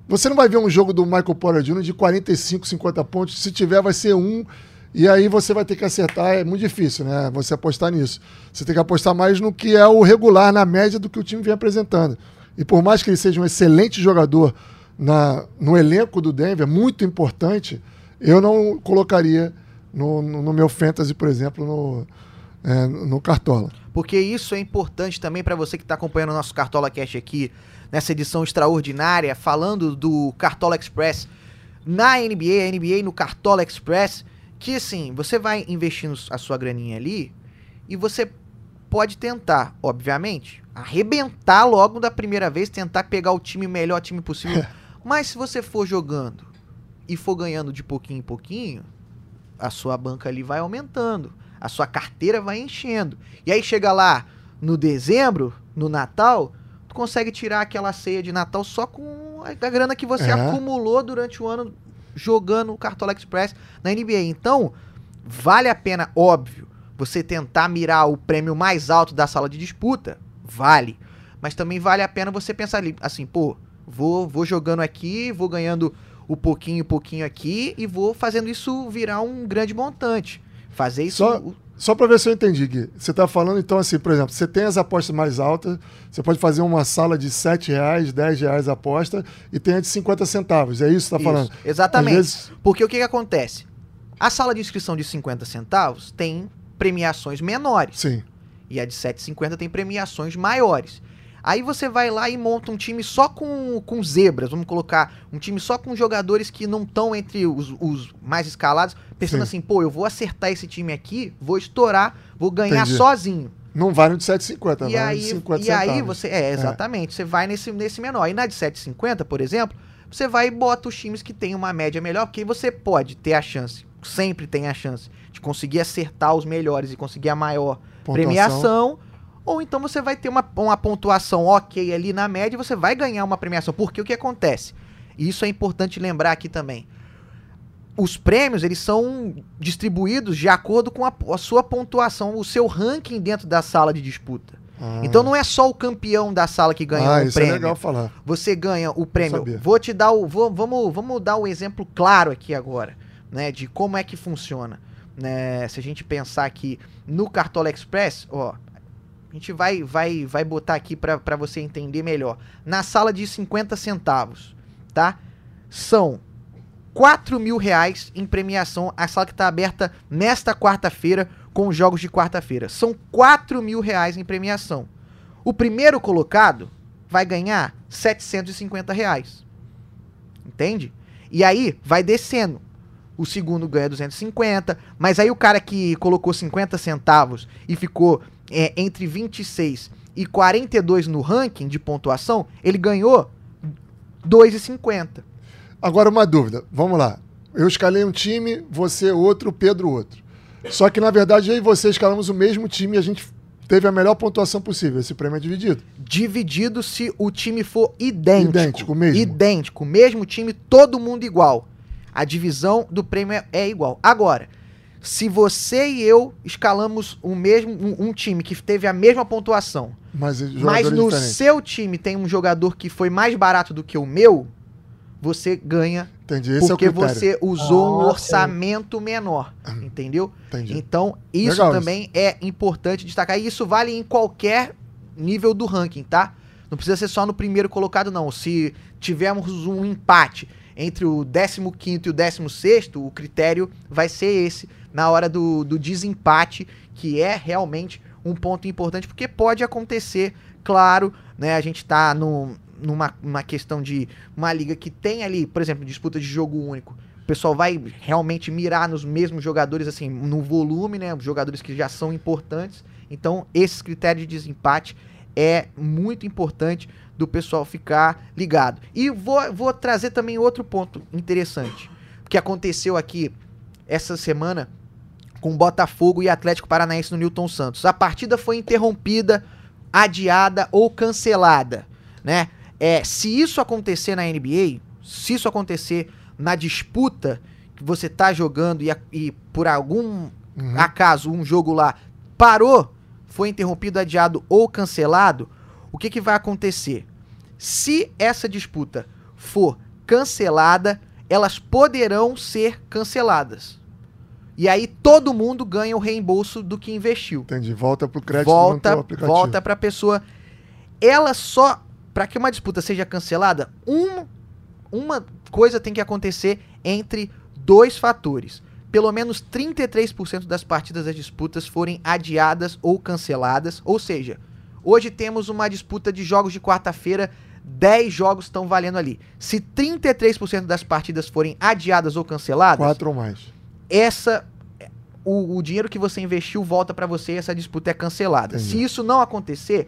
Você não vai ver um jogo do Michael Porter Jr. de 45, 50 pontos. Se tiver, vai ser um. E aí você vai ter que acertar. É muito difícil, né? Você apostar nisso. Você tem que apostar mais no que é o regular, na média do que o time vem apresentando. E por mais que ele seja um excelente jogador na, no elenco do Denver, muito importante, eu não colocaria no, no, no meu fantasy, por exemplo, no, é, no Cartola. Porque isso é importante também para você que está acompanhando o nosso Cartola Cash aqui, nessa edição extraordinária, falando do Cartola Express na NBA, a NBA no Cartola Express, que assim, você vai investindo a sua graninha ali e você pode tentar, obviamente, arrebentar logo da primeira vez, tentar pegar o time melhor time possível. [LAUGHS] Mas se você for jogando e for ganhando de pouquinho em pouquinho, a sua banca ali vai aumentando, a sua carteira vai enchendo. E aí chega lá no dezembro, no Natal, tu consegue tirar aquela ceia de Natal só com a grana que você é. acumulou durante o ano jogando o Cartola Express na NBA. Então, vale a pena, óbvio, você tentar mirar o prêmio mais alto da sala de disputa, vale. Mas também vale a pena você pensar ali, assim, pô, Vou, vou jogando aqui, vou ganhando o pouquinho, pouquinho aqui e vou fazendo isso virar um grande montante. Fazer isso. Só, só para ver se eu entendi, Gui. Você está falando, então, assim, por exemplo, você tem as apostas mais altas, você pode fazer uma sala de 7 reais, 10 reais a aposta e tem a de 50 centavos. É isso que você está falando? Exatamente. Vezes... Porque o que, que acontece? A sala de inscrição de 50 centavos tem premiações menores. Sim. E a de 7,50 tem premiações maiores. Aí você vai lá e monta um time só com, com zebras, vamos colocar um time só com jogadores que não estão entre os, os, mais escalados, pensando Sim. assim, pô, eu vou acertar esse time aqui, vou estourar, vou ganhar Entendi. sozinho. Não vai no de 7,50, e aí, de 50 E aí você, é, exatamente, é. você vai nesse, nesse menor. E na de 7,50, por exemplo, você vai e bota os times que tem uma média melhor, porque você pode ter a chance, sempre tem a chance, de conseguir acertar os melhores e conseguir a maior Pontuação. premiação ou então você vai ter uma, uma pontuação ok ali na média e você vai ganhar uma premiação. Porque o que acontece? E isso é importante lembrar aqui também. Os prêmios, eles são distribuídos de acordo com a, a sua pontuação, o seu ranking dentro da sala de disputa. Ah. Então não é só o campeão da sala que ganha ah, o prêmio. É legal falar. Você ganha o prêmio. Vou te dar o. Vou, vamos, vamos dar um exemplo claro aqui agora, né? De como é que funciona. Né? Se a gente pensar aqui no Cartola Express, ó, a gente vai, vai, vai botar aqui para você entender melhor. Na sala de 50 centavos, tá? São 4 mil reais em premiação. A sala que está aberta nesta quarta-feira com os jogos de quarta-feira. São 4 mil reais em premiação. O primeiro colocado vai ganhar 750 reais. Entende? E aí vai descendo. O segundo ganha 250, mas aí o cara que colocou 50 centavos e ficou é, entre 26 e 42 no ranking de pontuação, ele ganhou 2,50. Agora uma dúvida, vamos lá. Eu escalei um time, você outro, Pedro outro. Só que na verdade eu e você escalamos o mesmo time e a gente teve a melhor pontuação possível. Esse prêmio é dividido. Dividido se o time for idêntico. Idêntico mesmo. Idêntico, mesmo time, todo mundo igual. A divisão do prêmio é igual. Agora, se você e eu escalamos o mesmo um, um time que teve a mesma pontuação, mas, mas no seu time tem um jogador que foi mais barato do que o meu, você ganha Entendi. Esse porque é você usou ah, um orçamento okay. menor, entendeu? Entendi. Então, isso Legal também isso. é importante destacar. E isso vale em qualquer nível do ranking, tá? Não precisa ser só no primeiro colocado, não. Se tivermos um empate entre o 15 e o 16, o critério vai ser esse na hora do, do desempate, que é realmente um ponto importante, porque pode acontecer, claro, né? A gente tá no, numa, questão de uma liga que tem ali, por exemplo, disputa de jogo único. O pessoal vai realmente mirar nos mesmos jogadores, assim, no volume, né? Jogadores que já são importantes. Então, esses critérios de desempate é muito importante do pessoal ficar ligado. E vou, vou trazer também outro ponto interessante que aconteceu aqui essa semana com Botafogo e Atlético Paranaense no Newton Santos. A partida foi interrompida, adiada ou cancelada, né? É, se isso acontecer na NBA, se isso acontecer na disputa que você tá jogando e, e por algum acaso um jogo lá parou, foi interrompido, adiado ou cancelado, o que, que vai acontecer? Se essa disputa for cancelada, elas poderão ser canceladas. E aí todo mundo ganha o reembolso do que investiu Entendi. Volta pro crédito volta, aplicativo. volta para a pessoa. Ela só, para que uma disputa seja cancelada, um, uma coisa tem que acontecer entre dois fatores. Pelo menos 33% das partidas das disputas forem adiadas ou canceladas. Ou seja, hoje temos uma disputa de jogos de quarta-feira, 10 jogos estão valendo ali. Se 33% das partidas forem adiadas ou canceladas, Quatro ou mais. essa o, o dinheiro que você investiu volta pra você e essa disputa é cancelada. Entendi. Se isso não acontecer,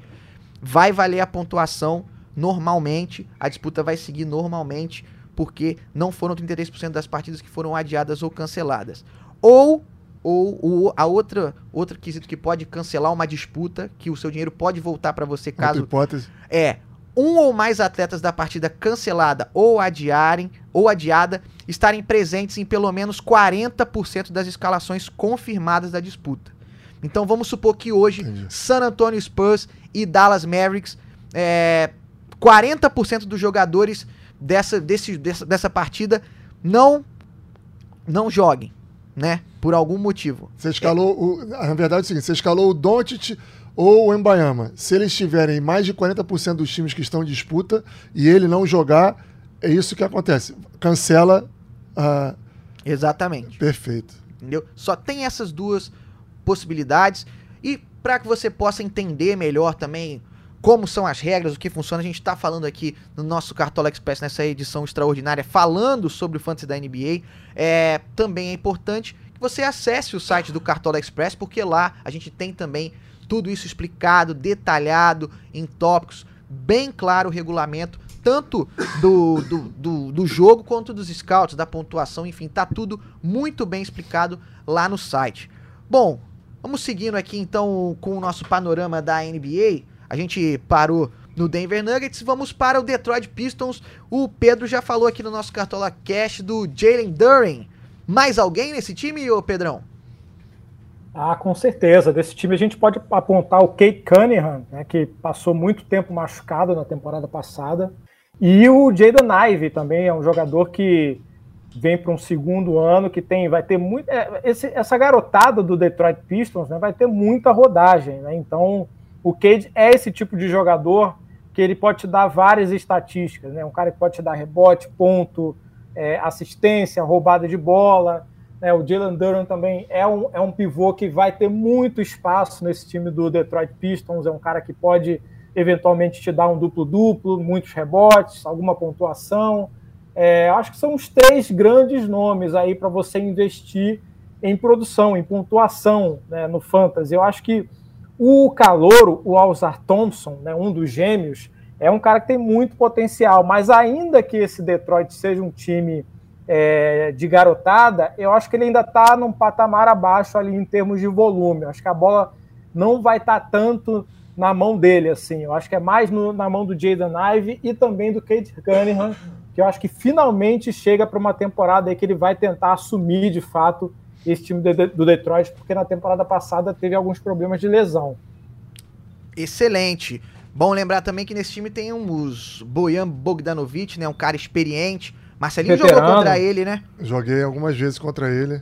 vai valer a pontuação normalmente, a disputa vai seguir normalmente, porque não foram 33% das partidas que foram adiadas ou canceladas. Ou ou o- a outra outro quesito que pode cancelar uma disputa, que o seu dinheiro pode voltar pra você Outra caso hipótese. é um ou mais atletas da partida cancelada ou adiarem ou adiada estarem presentes em pelo menos 40% das escalações confirmadas da disputa. Então vamos supor que hoje Entendi. San Antonio Spurs e Dallas Mavericks, é, 40% dos jogadores dessa, desse, dessa, dessa partida não não joguem, né? Por algum motivo. Você escalou o. Na verdade é o seguinte: você escalou o Doncic ou o Embayama. Se eles tiverem mais de 40% dos times que estão em disputa e ele não jogar, é isso que acontece. Cancela. ah, Exatamente. perfeito. Entendeu? Só tem essas duas possibilidades. E para que você possa entender melhor também como são as regras, o que funciona, a gente está falando aqui no nosso Cartola Express nessa edição extraordinária, falando sobre o fantasy da NBA. É, também é importante que você acesse o site do Cartola Express, porque lá a gente tem também tudo isso explicado, detalhado, em tópicos, bem claro o regulamento, tanto do, do, do, do jogo quanto dos scouts, da pontuação, enfim, tá tudo muito bem explicado lá no site. Bom, vamos seguindo aqui então com o nosso panorama da NBA. A gente parou no Denver Nuggets, vamos para o Detroit Pistons. O Pedro já falou aqui no nosso Cartola Cash do Jalen Duren. Mais alguém nesse time, ô Pedrão? Ah, com certeza. Desse time a gente pode apontar o Kate Cunningham, né, que passou muito tempo machucado na temporada passada. E o Jaden Ive também é um jogador que vem para um segundo ano, que tem, vai ter muito. é, esse- essa garotada do Detroit Pistons né, vai ter muita rodagem. Né? Então, o Cade é esse tipo de jogador que ele pode te dar várias estatísticas. Né? Um cara que pode te dar rebote, ponto, é, assistência, roubada de bola. né? O Jalen Duran também é um, é um pivô que vai ter muito espaço nesse time do Detroit Pistons. É um cara que pode eventualmente te dar um duplo-duplo, muitos rebotes, alguma pontuação. É, acho que são os três grandes nomes aí para você investir em produção, em pontuação né, no Fantasy. Eu acho que o Calouro, o Alzar Thompson, né, um dos gêmeos, é um cara que tem muito potencial, mas ainda que esse Detroit seja um time é, de garotada, eu acho que ele ainda está num patamar abaixo ali em termos de volume. Eu acho que a bola não vai estar tanto na mão dele, assim. Eu acho que é mais no- na mão do Jaden Ive e também do Kate Cunningham, que eu acho que finalmente chega para uma temporada aí que ele vai tentar assumir de fato esse time de- do Detroit, porque na temporada passada teve alguns problemas de lesão. Excelente. Bom lembrar também que nesse time tem um, os Bojan Bogdanovic, né? Um cara experiente. Marcelinho jogou Veterano. contra ele, né? Joguei algumas vezes contra ele.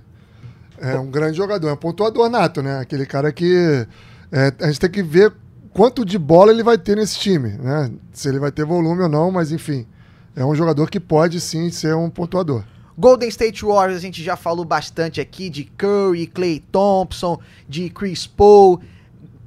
É um grande jogador, é um pontuador nato, né? Aquele cara que é, a gente tem que ver quanto de bola ele vai ter nesse time, né? Se ele vai ter volume ou não, mas enfim, é um jogador que pode sim ser um pontuador. Golden State Warriors, a gente já falou bastante aqui de Curry, Clay Thompson, de Chris Paul,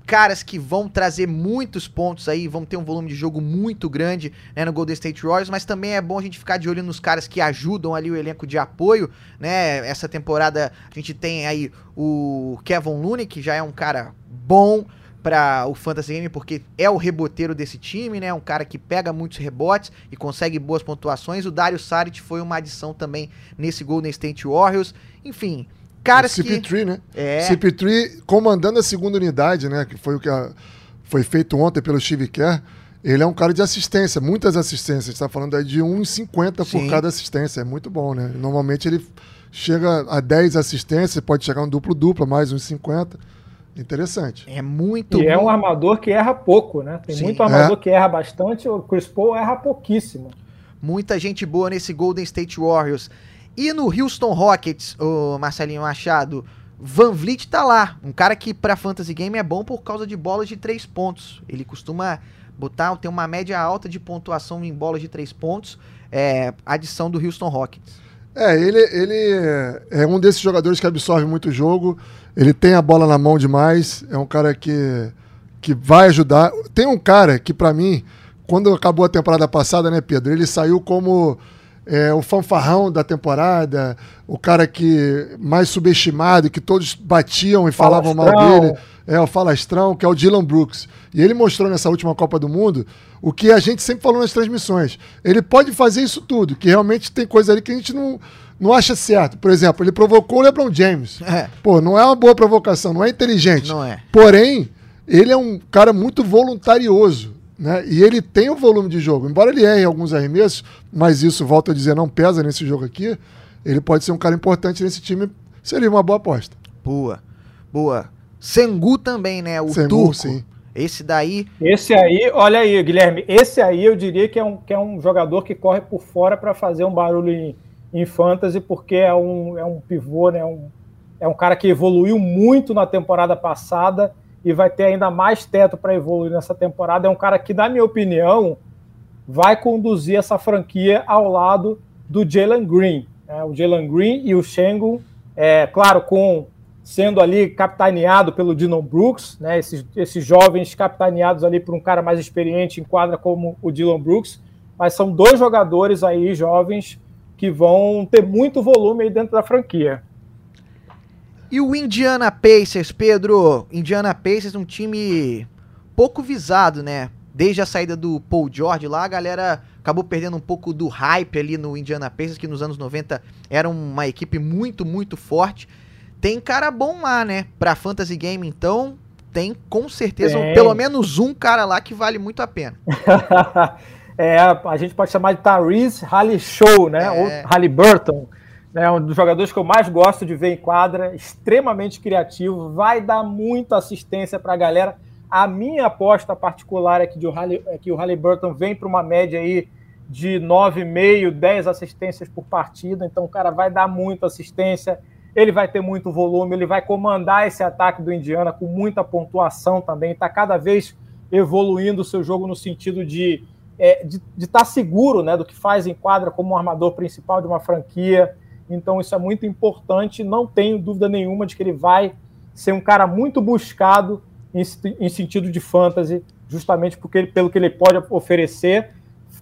caras que vão trazer muitos pontos aí, vão ter um volume de jogo muito grande né, no Golden State Warriors, mas também é bom a gente ficar de olho nos caras que ajudam ali o elenco de apoio, né? Essa temporada a gente tem aí o Kevin Looney, que já é um cara bom para o Fantasy Game, porque é o reboteiro desse time, né? Um cara que pega muitos rebotes e consegue boas pontuações. O Dario Saric foi uma adição também nesse Golden State Warriors. Enfim, caras o que... CP3, né? É. CP3 comandando a segunda unidade, né? Que foi o que a- foi feito ontem pelo Steve Kerr. Ele é um cara de assistência, muitas assistências. A gente tá falando aí de 1,50 Sim. por cada assistência. É muito bom, né? Normalmente ele chega a 10 assistências, pode chegar um duplo-duplo, mais uns 50. Interessante. É muito E é bom. um armador que erra pouco, né? Tem Sim. muito armador que erra bastante, o Chris Paul erra pouquíssimo. Muita gente boa nesse Golden State Warriors. E no Houston Rockets, o Marcelinho Machado, Van Vliet tá lá. Um cara que pra fantasy game é bom por causa de bolas de três pontos. Ele costuma botar, tem uma média alta de pontuação em bolas de três pontos. É, adição do Houston Rockets. É, ele, ele é um desses jogadores que absorve muito o jogo. Ele tem a bola na mão demais. É um cara que, que vai ajudar. Tem um cara que, pra mim, quando acabou a temporada passada, né, Pedro? Ele saiu como é, o fanfarrão da temporada, o cara que mais subestimado, que todos batiam e falavam mal Falastrão. dele. É, o falastrão, que é o Dylan Brooks. E ele mostrou nessa última Copa do Mundo o que a gente sempre falou nas transmissões. Ele pode fazer isso tudo, que realmente tem coisa ali que a gente não, não acha certo. Por exemplo, ele provocou o LeBron James. É. Pô, não é uma boa provocação, não é inteligente. Não é. Porém, ele é um cara muito voluntarioso. Né? E ele tem o volume de jogo. Embora ele erre alguns arremessos, mas isso, volto a dizer, não pesa nesse jogo aqui. Ele pode ser um cara importante nesse time. Seria uma boa aposta. Boa, boa. Sengu também, né? O Sengu, turco. sim. Esse daí, Esse aí, olha aí, Guilherme, esse aí eu diria que é um, que é um jogador que corre por fora para fazer um barulho em, em fantasy, porque é um, é um pivô, né? Um, é um cara que evoluiu muito na temporada passada e vai ter ainda mais teto para evoluir nessa temporada. É um cara que, na minha opinião, vai conduzir essa franquia ao lado do Jalen Green. né? O Jalen Green e o Shengun, é, claro, com sendo ali capitaneado pelo Dylan Brooks, né? Esses, esses jovens capitaneados ali por um cara mais experiente em quadra como o Dylan Brooks, mas são dois jogadores aí jovens que vão ter muito volume aí dentro da franquia. E o Indiana Pacers, Pedro? Indiana Pacers, um time pouco visado, né? Desde a saída do Paul George lá, a galera acabou perdendo um pouco do hype ali no Indiana Pacers, que nos anos 90 era uma equipe muito, muito forte. Tem cara bom lá, né? Pra Fantasy Game, então, tem com certeza Tem. pelo menos um cara lá que vale muito a pena. [LAUGHS] é, a gente pode chamar de Tyrese Hallishow, né? É. Ou Halliburton. Né? Um dos jogadores que eu mais gosto de ver em quadra, extremamente criativo, vai dar muita assistência para a galera. A minha aposta particular é que, de o Halli- é que o Halliburton vem para uma média aí de 9,5, 10 assistências por partida. Então o cara vai dar muita assistência, ele vai ter muito volume, ele vai comandar esse ataque do Indiana com muita pontuação também. Está cada vez evoluindo o seu jogo no sentido de é, de estar seguro né, do que faz em quadra como um armador principal de uma franquia. Então, isso é muito importante. Não tenho dúvida nenhuma de que ele vai ser um cara muito buscado em, em sentido de fantasy, justamente porque ele, pelo que ele pode oferecer.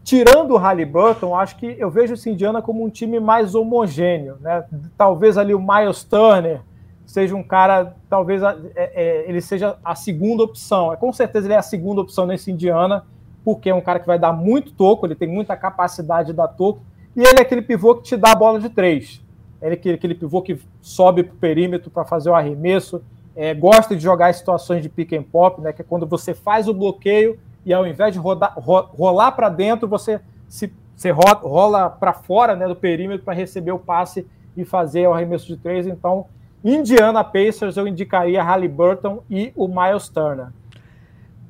Tirando o Halliburton, acho que eu vejo esse Indiana como um time mais homogêneo. Né? Talvez ali o Miles Turner seja um cara, talvez é, é, ele seja a segunda opção. É, com certeza ele é a segunda opção nesse Indiana, porque é um cara que vai dar muito toco, ele tem muita capacidade de dar toco, e ele é aquele pivô que te dá a bola de três. Ele é aquele, pivô que sobe para o perímetro para fazer o arremesso, é, gosta de jogar em situações de pick and pop, né, que é quando você faz o bloqueio e ao invés de rodar, ro, rolar para dentro, você se você rola, rola para fora né, do perímetro para receber o passe e fazer o arremesso de três. Então, Indiana Pacers, eu indicaria Halliburton e o Miles Turner.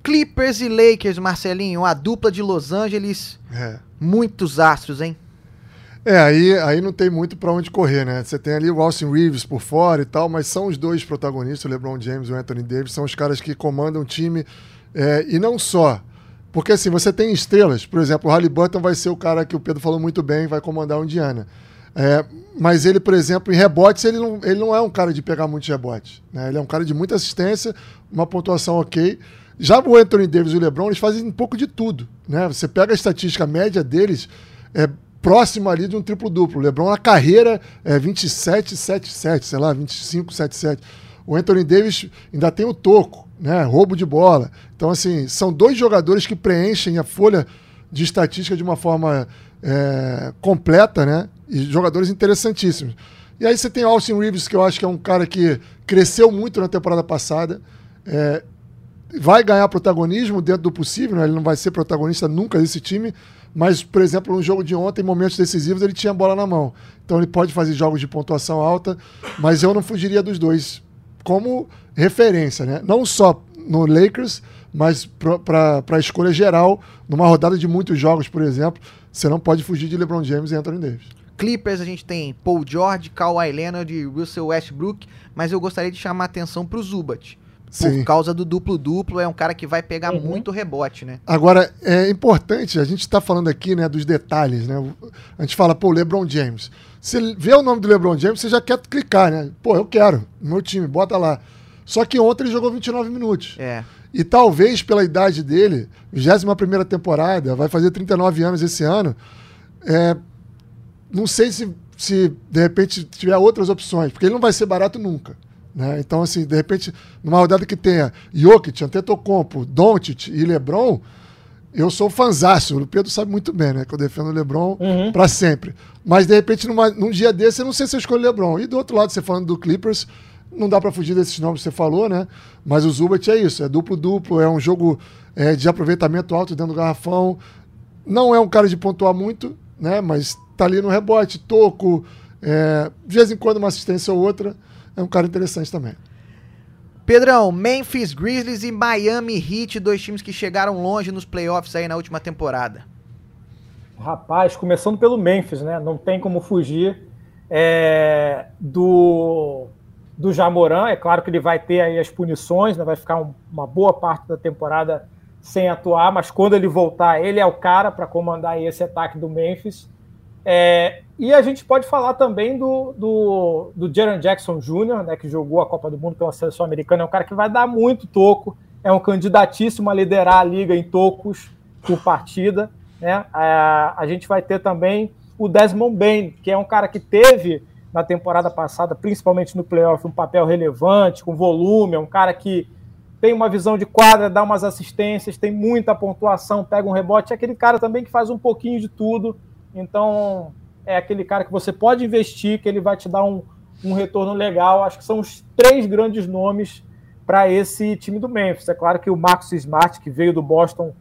Clippers e Lakers, Marcelinho, a dupla de Los Angeles, É. muitos astros, hein? É, aí, aí não tem muito pra onde correr, né? Você tem ali o Austin Reeves por fora e tal, mas são os dois protagonistas, o LeBron James e o Anthony Davis, são os caras que comandam o time. É, e não só. Porque assim, você tem estrelas, por exemplo, o Halliburton vai ser o cara que o Pedro falou muito bem, vai comandar o Indiana. É, mas ele, por exemplo, em rebotes, ele não, ele não é um cara de pegar muitos rebotes. Né? Ele é um cara de muita assistência, uma pontuação ok. Já o Anthony Davis e o LeBron, eles fazem um pouco de tudo. Né? Você pega a estatística média deles, é próximo ali de um triplo-duplo. LeBron, na carreira, é 27, 7, 7, sei lá, 25, 7, 7. O Anthony Davis ainda tem o toco, né? roubo de bola. Então, assim, são dois jogadores que preenchem a folha de estatística de uma forma é, completa, né? E jogadores interessantíssimos. E aí você tem o Austin Reeves, que eu acho que é um cara que cresceu muito na temporada passada. É, vai ganhar protagonismo dentro do possível, né? ele não vai ser protagonista nunca desse time, Mas, por exemplo, no jogo de ontem, em momentos decisivos, ele tinha a bola na mão. Então ele pode fazer jogos de pontuação alta, mas eu não fugiria dos dois como referência, né? Não só no Lakers, mas para a escolha geral, numa rodada de muitos jogos, por exemplo, você não pode fugir de LeBron James e Anthony Davis. Clippers a gente tem Paul George, Kawhi Leonard Russell Westbrook, mas eu gostaria de chamar a atenção para o Zubat. Sim. Por causa do duplo-duplo, é um cara que vai pegar uhum. muito rebote, né? Agora, é importante, a gente está falando aqui né, dos detalhes, né? A gente fala, pô, LeBron James. Você vê o nome do LeBron James, você já quer clicar, né? Pô, eu quero, meu time, bota lá. Só que ontem ele jogou 29 minutos. É. E talvez pela idade dele, 21 primeira temporada, vai fazer 39 anos esse ano, é, não sei se, se de repente tiver outras opções, porque ele não vai ser barato nunca. Né? Então, assim, de repente, numa rodada que tenha Jokic, Antetokounmpo, Doncic e LeBron, eu sou fanzácio. O Pedro sabe muito bem, né? Que eu defendo o LeBron uhum. para sempre. Mas, de repente, numa, num dia desse, eu não sei se eu escolho o LeBron. E do outro lado, você falando do Clippers, não dá para fugir desses nomes que você falou, né? Mas o Zubat é isso, é duplo-duplo, é um jogo é, de aproveitamento alto dentro do garrafão. Não é um cara de pontuar muito, né? Mas tá ali no rebote, toco, é, de vez em quando uma assistência ou outra é um cara interessante também. Pedrão, Memphis Grizzlies e Miami Heat, dois times que chegaram longe nos playoffs aí na última temporada. Rapaz, começando pelo Memphis, né? Não tem como fugir é, do, do Jamoran. É claro que ele vai ter aí as punições, né? vai ficar um, uma boa parte da temporada sem atuar, mas quando ele voltar, ele é o cara para comandar esse ataque do Memphis. É, e a gente pode falar também do, do, do Jaron Jackson Jr., né, que jogou a Copa do Mundo pela seleção americana, é um cara que vai dar muito toco, é um candidatíssimo a liderar a liga em tocos por partida. Né? A, a gente vai ter também o Desmond Bain, que é um cara que teve na temporada passada, principalmente no playoff, um papel relevante, com volume, é um cara que tem uma visão de quadra, dá umas assistências, tem muita pontuação, pega um rebote, é aquele cara também que faz um pouquinho de tudo então, é aquele cara que você pode investir, que ele vai te dar um, um retorno legal. Acho que são os três grandes nomes para esse time do Memphis. É claro que o Marcus Smart, que veio do Boston,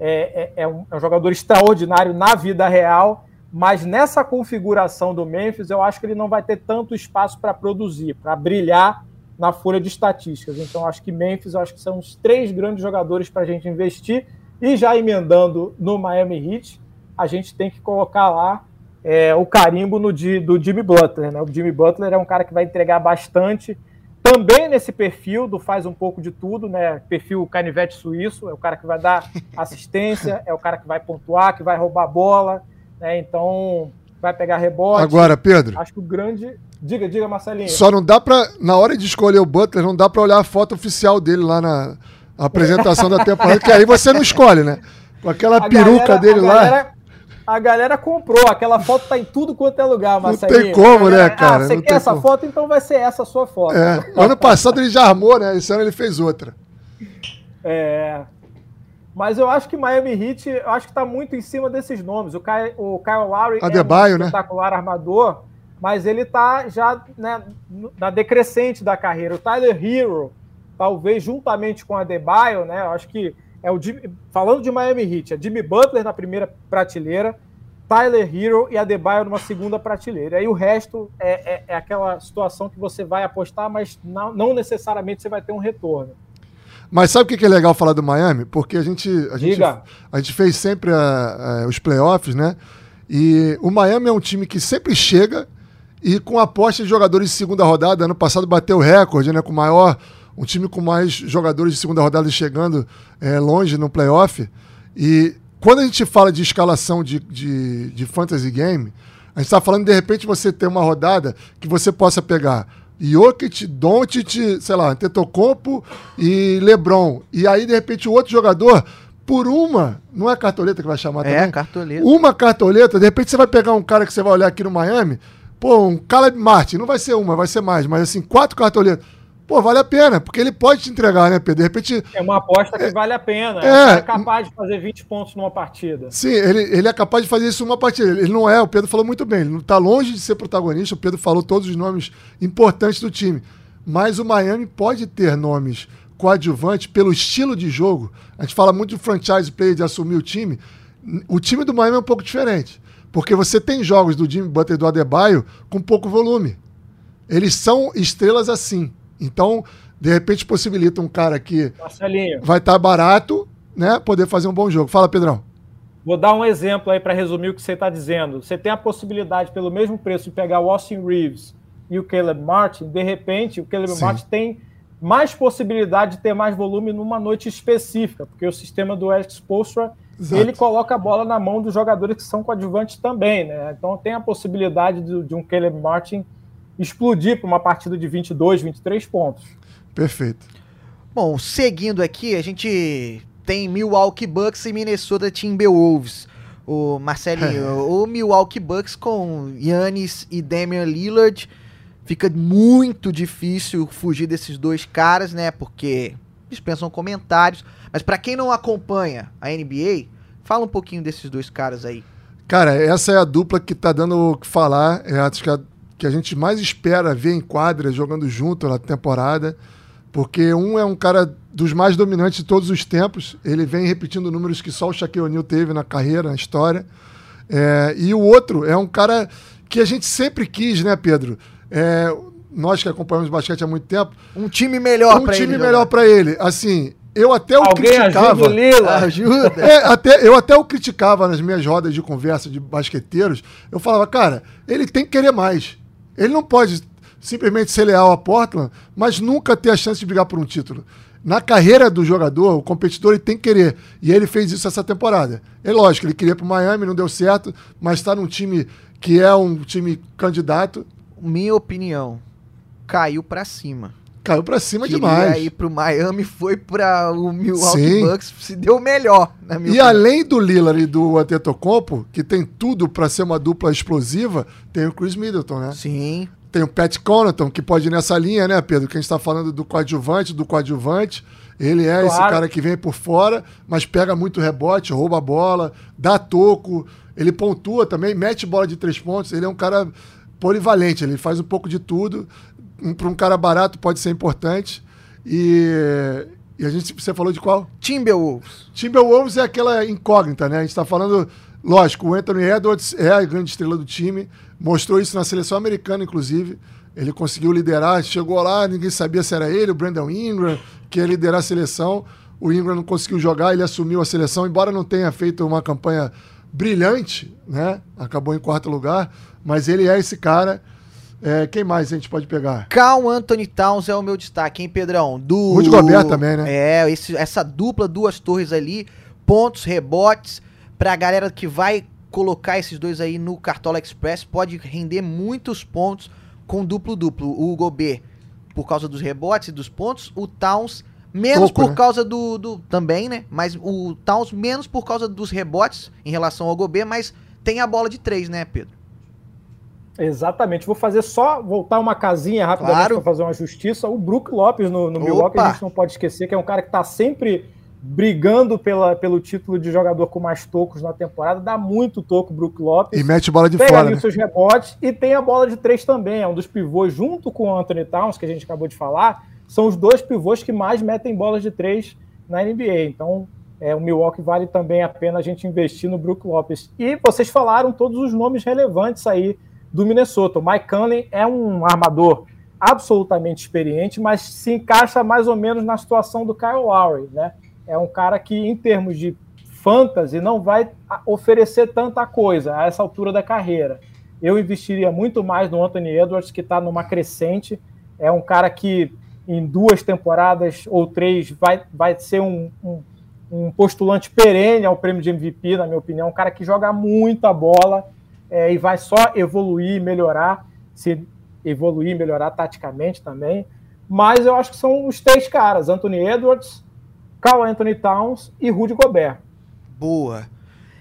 é, é, é, um, é um jogador extraordinário na vida real, mas nessa configuração do Memphis, eu acho que ele não vai ter tanto espaço para produzir, para brilhar na folha de estatísticas. Então, acho que Memphis, acho que são os três grandes jogadores para a gente investir. E já emendando no Miami Heat, a gente tem que colocar lá é, o carimbo no, do Jimmy Butler. Né? O Jimmy Butler é um cara que vai entregar bastante, também nesse perfil do faz um pouco de tudo, né? Perfil canivete suíço, é o cara que vai dar [LAUGHS] assistência, é o cara que vai pontuar, que vai roubar bola, né? Então vai pegar rebote. Agora, Pedro. Acho que o grande. Diga, diga, Marcelinho. Só não dá para Na hora de escolher o Butler, não dá para olhar a foto oficial dele lá na apresentação da temporada, que aí você não escolhe, né? Com aquela a peruca galera, dele lá. Galera a galera comprou. Aquela foto tá em tudo quanto é lugar, Marcelinho. Não tem como, né, cara? Ah, você quer essa como. foto? Então vai ser essa a sua foto. É. Ano passado ele já armou, né? Esse ano ele fez outra. É. Mas eu acho que Miami Heat, eu acho que tá muito em cima desses nomes. O Kyle, o Kyle Lowry Adebayo, é um né? espetacular armador, mas ele tá já né, na decrescente da carreira. O Tyler Hero, talvez juntamente com a Adebayo, né? Eu acho que é o Jimmy, falando de Miami Heat, é Jimmy Butler na primeira prateleira, Tyler Hero e Adebayo numa segunda prateleira. Aí o resto é, é, é aquela situação que você vai apostar, mas não, não, necessariamente você vai ter um retorno. Mas sabe o que é legal falar do Miami? Porque a gente, a gente, a gente fez sempre a, a, os playoffs, né? E o Miami é um time que sempre chega e com aposta de jogadores de segunda rodada, ano passado bateu o recorde, né? Com maior um time com mais jogadores de segunda rodada chegando é, longe no playoff. E quando a gente fala de escalação de, de, de fantasy game, a gente está falando de repente você ter uma rodada que você possa pegar Jokic, Doncic, sei lá, Tetocompo e LeBron. E aí, de repente, o outro jogador, por uma, não é cartoleta que vai chamar é, também? É, cartoleta. Uma cartoleta, de repente você vai pegar um cara que você vai olhar aqui no Miami, pô, um Caleb Martin, não vai ser uma, vai ser mais, mas assim, quatro cartoletas pô, vale a pena, porque ele pode te entregar, né, Pedro? De repente. É uma aposta que é, vale a pena. É, é capaz de fazer 20 pontos numa partida. Sim, ele, ele é capaz de fazer isso numa partida. Ele não é, o Pedro falou muito bem, ele não está longe de ser protagonista. O Pedro falou todos os nomes importantes do time. Mas o Miami pode ter nomes coadjuvantes pelo estilo de jogo. A gente fala muito de franchise player, de assumir o time. O time do Miami é um pouco diferente. Porque você tem jogos do Jimmy Butler e do Adebayo com pouco volume. Eles são estrelas assim. Então, de repente, possibilita um cara que Marcelinho, vai estar barato, né? Poder fazer um bom jogo. Fala, Pedrão. vou dar um exemplo aí para resumir o que você está dizendo. Você tem a possibilidade, pelo mesmo preço, de pegar o Austin Reeves e o Caleb Martin. De repente, o Caleb Sim. Martin tem mais possibilidade de ter mais volume numa noite específica, porque o sistema do Eric Spoelstra Exato. ele coloca a bola na mão dos jogadores que são coadjuvantes também, né? Então tem a possibilidade de, de um Caleb Martin explodir para uma partida de 22, 23 pontos. Perfeito. Bom, seguindo aqui, a gente tem Milwaukee Bucks e Minnesota Timberwolves. O Marcelinho, [LAUGHS] o Milwaukee Bucks com Yannis e Damian Lillard fica muito difícil fugir desses dois caras, né? Porque dispensam comentários. Mas pra quem não acompanha a NBA, fala um pouquinho desses dois caras aí. Cara, essa é a dupla que tá dando o que falar. É a que a, que a gente mais espera ver em quadra jogando junto na temporada. Porque um é um cara dos mais dominantes de todos os tempos. Ele vem repetindo números que só o Shaquille O'Neal teve na carreira, na história. É, e o outro é um cara que a gente sempre quis, né, Pedro? É, nós que acompanhamos basquete há muito tempo, Um time melhor um pra time ele melhor para ele. Assim, eu até o Alguém ajuda criticava. o Lila? Ajuda. É, até, eu até o criticava nas minhas rodas de conversa de basqueteiros. Eu falava, cara, ele tem que querer mais. Ele não pode simplesmente ser leal a Portland, mas nunca ter a chance de brigar por um título. Na carreira do jogador, o competidor ele tem que querer. E ele fez isso essa temporada. É lógico, ele queria para Miami, não deu certo, mas está num time que é um time candidato. Minha opinião, caiu pra cima. Caiu para cima Queria demais. ir pro Miami, foi para o Milwaukee Sim. Bucks, se deu melhor, na minha E opinião. além do Lillard e do Antetokounmpo, que tem tudo para ser uma dupla explosiva, tem o Chris Middleton, né? Sim. Tem o Pat Connaughton, que pode ir nessa linha, né, Pedro? Que a gente está falando do coadjuvante, do coadjuvante. Ele é esse Claro. cara que vem por fora, mas pega muito rebote, rouba a bola, dá toco. Ele pontua também, mete bola de três pontos. Ele é um cara polivalente, ele faz um pouco de tudo. Um, Para um cara barato pode ser importante. E, e a gente, você falou de qual? Timberwolves. Timberwolves é aquela incógnita, né? A gente está falando, lógico, o Anthony Edwards é a grande estrela do time, mostrou isso na seleção americana, inclusive. Ele conseguiu liderar, chegou lá, ninguém sabia se era ele, o Brandon Ingram, que ia liderar a seleção. O Ingram não conseguiu jogar, ele assumiu a seleção, embora não tenha feito uma campanha brilhante, né? Acabou em quarto lugar, mas ele é esse cara. É, quem mais a gente pode pegar? Cal Anthony Towns é o meu destaque, hein, Pedrão? Do Rudy Gobert também, né? É, esse- essa dupla, duas torres ali, pontos, rebotes, pra galera que vai colocar esses dois aí no Cartola Express, pode render muitos pontos com duplo-duplo. O Gobert, por causa dos rebotes e dos pontos, o Towns, menos Toco, por né? causa do, do- Também, né? Mas o Towns, menos por causa dos rebotes em relação ao Gobert, mas tem a bola de três, né, Pedro? Exatamente. Vou fazer só voltar uma casinha rapidamente Claro. para fazer uma justiça. O Brook Lopes no, no! Milwaukee, a gente não pode esquecer que é um cara que está sempre brigando pela, pelo título de jogador com mais tocos na temporada. Dá muito toco o Brook Lopes. E mete bola de Pega fora, ali né? os seus rebotes e tem a bola de três também. É um dos pivôs, junto com o Anthony Towns, que a gente acabou de falar, são os dois pivôs que mais metem bolas de três na NBA. Então, é, o Milwaukee vale também a pena a gente investir no Brook Lopes. E vocês falaram todos os nomes relevantes aí do Minnesota. O Mike Conley é um armador absolutamente experiente, mas se encaixa mais ou menos na situação do Kyle Lowry, né? É um cara que, em termos de fantasy, não vai oferecer tanta coisa a essa altura da carreira. Eu investiria muito mais no Anthony Edwards, que está numa crescente. É um cara que, em duas temporadas ou três, vai, vai ser um, um, um postulante perene ao prêmio de MVP, na minha opinião. Um cara que joga muita bola é, e vai só evoluir e melhorar, se evoluir e melhorar taticamente também. Mas eu acho que são os três caras: Anthony Edwards, Carl Anthony Towns e Rudy Gobert. Boa.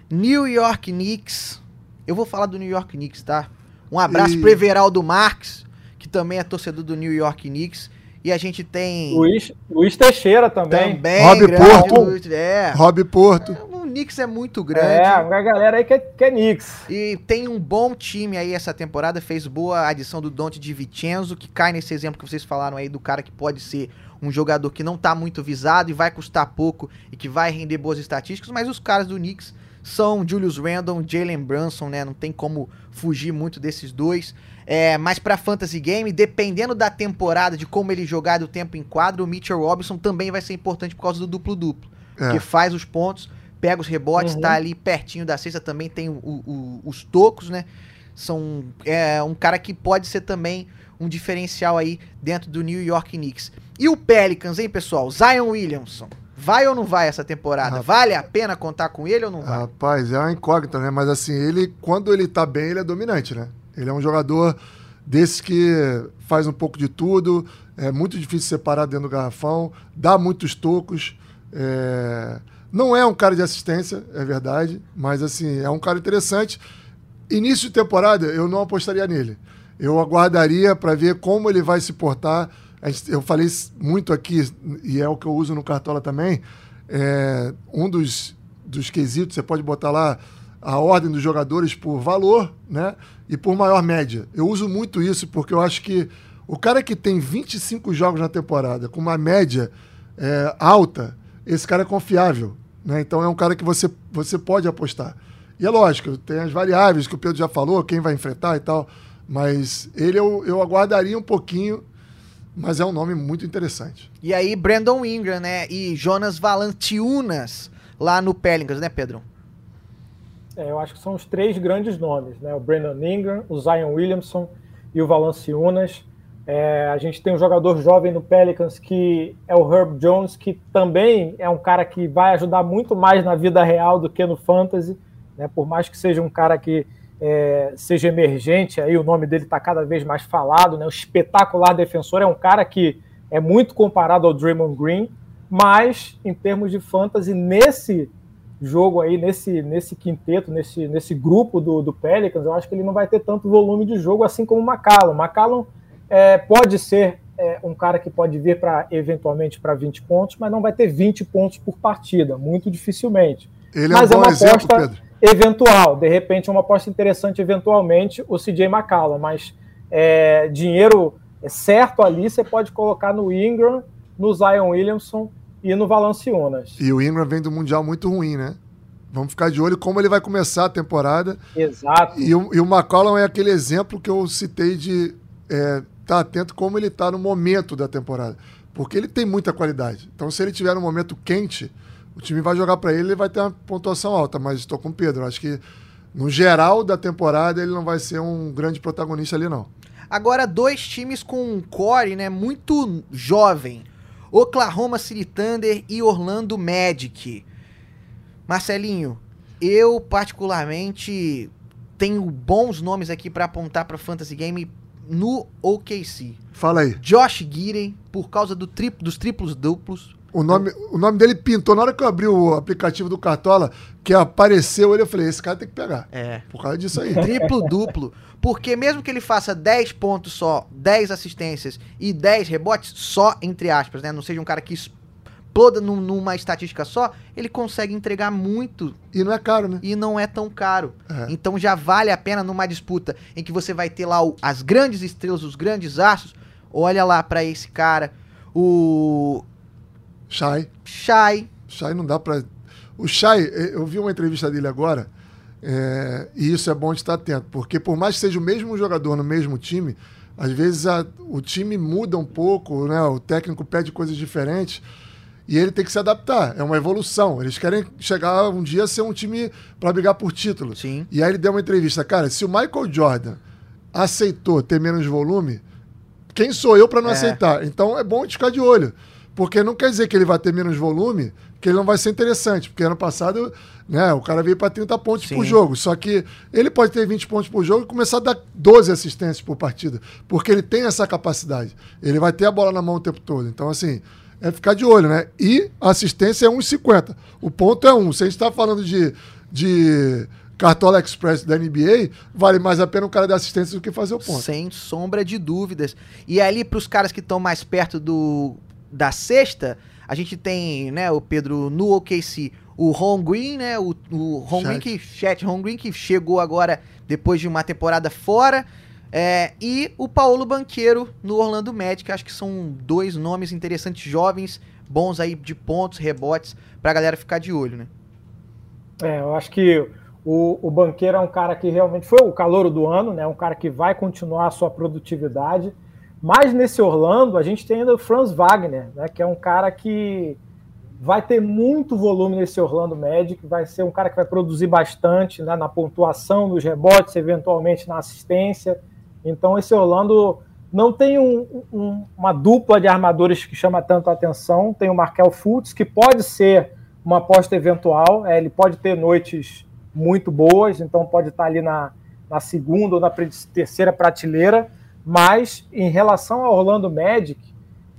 New York Knicks. Eu vou falar do New York Knicks, tá? Um abraço E- pro Everaldo Marques, que também é torcedor do New York Knicks. E a gente tem Luiz, Luiz Teixeira também. também Rob Porto. Luiz- É. Rob Porto. O Knicks é muito grande. É, uma galera aí que é, que é Knicks. E tem um bom time aí essa temporada, fez boa adição do Dante de Vincenzo, que cai nesse exemplo que vocês falaram aí do cara que pode ser um jogador que não tá muito visado e vai custar pouco e que vai render boas estatísticas, mas os caras do Knicks são Julius Randle, Jalen Brunson, né? Não tem como fugir muito desses dois. É, mas para fantasy game, dependendo da temporada, de como ele jogar do tempo em quadro, o Mitchell Robinson também vai ser importante por causa do duplo-duplo. É. Que faz os pontos, pega os rebotes, Uhum. tá ali pertinho da cesta, também tem o- o- os tocos, né? São é, um cara que pode ser também um diferencial aí dentro do New York Knicks. E o Pelicans, hein, pessoal? Zion Williamson. Vai ou não vai essa temporada? Vale a pena contar com ele ou não vai? Rapaz, é uma incógnita, né? Mas assim, ele, quando ele tá bem, ele é dominante, né? Ele é um jogador desse que faz um pouco de tudo, é muito difícil separar dentro do garrafão, dá muitos tocos. é, Não é um cara de assistência, é verdade, mas assim, é um cara interessante. Início de temporada, eu não apostaria nele. Eu aguardaria para ver como ele vai se portar. Eu falei muito aqui, e é o que eu uso no Cartola também. É, um dos, dos quesitos, você pode botar lá a ordem dos jogadores por valor né? e por maior média. Eu uso muito isso porque eu acho que o cara que tem 25 jogos na temporada com uma média é, alta, esse cara é confiável. Né? Então é um cara que você, você pode apostar. E é lógico, tem as variáveis que o Pedro já falou, quem vai enfrentar e tal. Mas ele eu, eu aguardaria um pouquinho, mas é um nome muito interessante. E aí, Brandon Ingram, né? E Jonas Valanciunas lá no Pelicans, né, Pedro? É, eu acho que são os três grandes nomes, né? O Brandon Ingram, o Zion Williamson e o Valanciunas. É, a gente tem um jogador jovem no Pelicans que é o Herb Jones, que também é um cara que vai ajudar muito mais na vida real do que no fantasy, né? Por mais que seja um cara que é, seja emergente, aí o nome dele está cada vez mais falado, né? O espetacular defensor é um cara que é muito comparado ao Draymond Green, mas em termos de fantasy nesse jogo aí, nesse, nesse quinteto, nesse, nesse grupo do, do Pelicans, eu acho que ele não vai ter tanto volume de jogo assim como o McCallum. McCallum é, pode ser é, um cara que pode vir para eventualmente para 20 pontos, mas não vai ter 20 pontos por partida, muito dificilmente. Ele Mas é é um bom uma exemplo, aposta- Pedro. Eventual, de repente, é uma aposta interessante, eventualmente, o CJ McCallum, mas é, dinheiro certo ali você pode colocar no Ingram, no Zion Williamson e no Valanciunas. E o Ingram vem do Mundial muito ruim, né? Vamos ficar de olho como ele vai começar a temporada. Exato. E o, e o McCollum é aquele exemplo que eu citei de estar tá atento como ele está no momento da temporada. Porque ele tem muita qualidade. Então, se ele tiver um momento quente, o time vai jogar para ele ele vai ter uma pontuação alta. Mas estou com o Pedro. Acho que, no geral da temporada, ele não vai ser um grande protagonista ali, não. Agora, dois times com um core, né, muito jovem. Oklahoma City Thunder e Orlando Magic. Marcelinho, eu particularmente tenho bons nomes aqui pra apontar pra Fantasy Game no OKC. Fala aí. Josh Giddey, por causa do trip, dos triplos duplos. O nome, o nome dele pintou. Na hora que eu abri o aplicativo do Cartola, que apareceu ele, eu falei: esse cara tem que pegar. É. Por causa disso aí. Triplo duplo. Porque mesmo que ele faça 10 pontos só, 10 assistências e 10 rebotes, só entre aspas, né? Não seja um cara que exploda num- numa estatística só, ele consegue entregar muito E não é caro, né? e não é tão caro. É. Então já vale a pena numa disputa em que você vai ter lá o- as grandes estrelas, os grandes astros. Olha lá pra esse cara, o Shai. Shai. Shai não dá pra. O Shai, eh, eu vi uma entrevista dele agora, é, e isso é bom de estar atento, porque por mais que seja o mesmo jogador no mesmo time, às vezes a- o time muda um pouco, né? O técnico pede coisas diferentes. E ele tem que se adaptar, é uma evolução. Eles querem chegar um dia a ser um time para brigar por título. Sim. E aí ele deu uma entrevista, cara, se o Michael Jordan aceitou ter menos volume, quem sou eu para não É. aceitar? Então é bom ficar de olho. Porque não quer dizer que ele vai ter menos volume, que ele não vai ser interessante. Porque ano passado, né, o cara veio para 30 pontos Sim. por jogo. Só que ele pode ter 20 pontos por jogo e começar a dar 12 assistências por partida. Porque ele tem essa capacidade. Ele vai ter a bola na mão o tempo todo. Então, assim, é ficar de olho, né? E assistência é 1,50. O ponto é 1. Se a gente está falando de, de Cartola Express da NBA, vale mais a pena o cara dar assistência do que fazer o ponto. Sem sombra de dúvidas. E ali, pros caras que estão mais perto do da sexta, a gente tem, né, o Pedro no OKC, o Ron Green, né, o, o Ron Green que, Chet Ron Green que chegou agora depois de uma temporada fora, é, e o Paulo Banqueiro no Orlando Magic, acho que são dois nomes interessantes, jovens, bons aí de pontos, rebotes, pra galera ficar de olho, né? É, eu acho que o, o banqueiro é um cara que realmente foi o calor do ano, né? Um cara que vai continuar a sua produtividade. Mas nesse Orlando, a gente tem ainda o Franz Wagner, né? Que é um cara que vai ter muito volume nesse Orlando Magic, vai ser um cara que vai produzir bastante né, na pontuação, nos rebotes, eventualmente na assistência. Então esse Orlando não tem um, um, uma dupla de armadores que chama tanto a atenção. Tem o Markel Fultz, que pode ser uma aposta eventual, é, ele pode ter noites muito boas, então pode estar ali na, na segunda ou na terceira prateleira. Mas em relação ao Orlando Magic,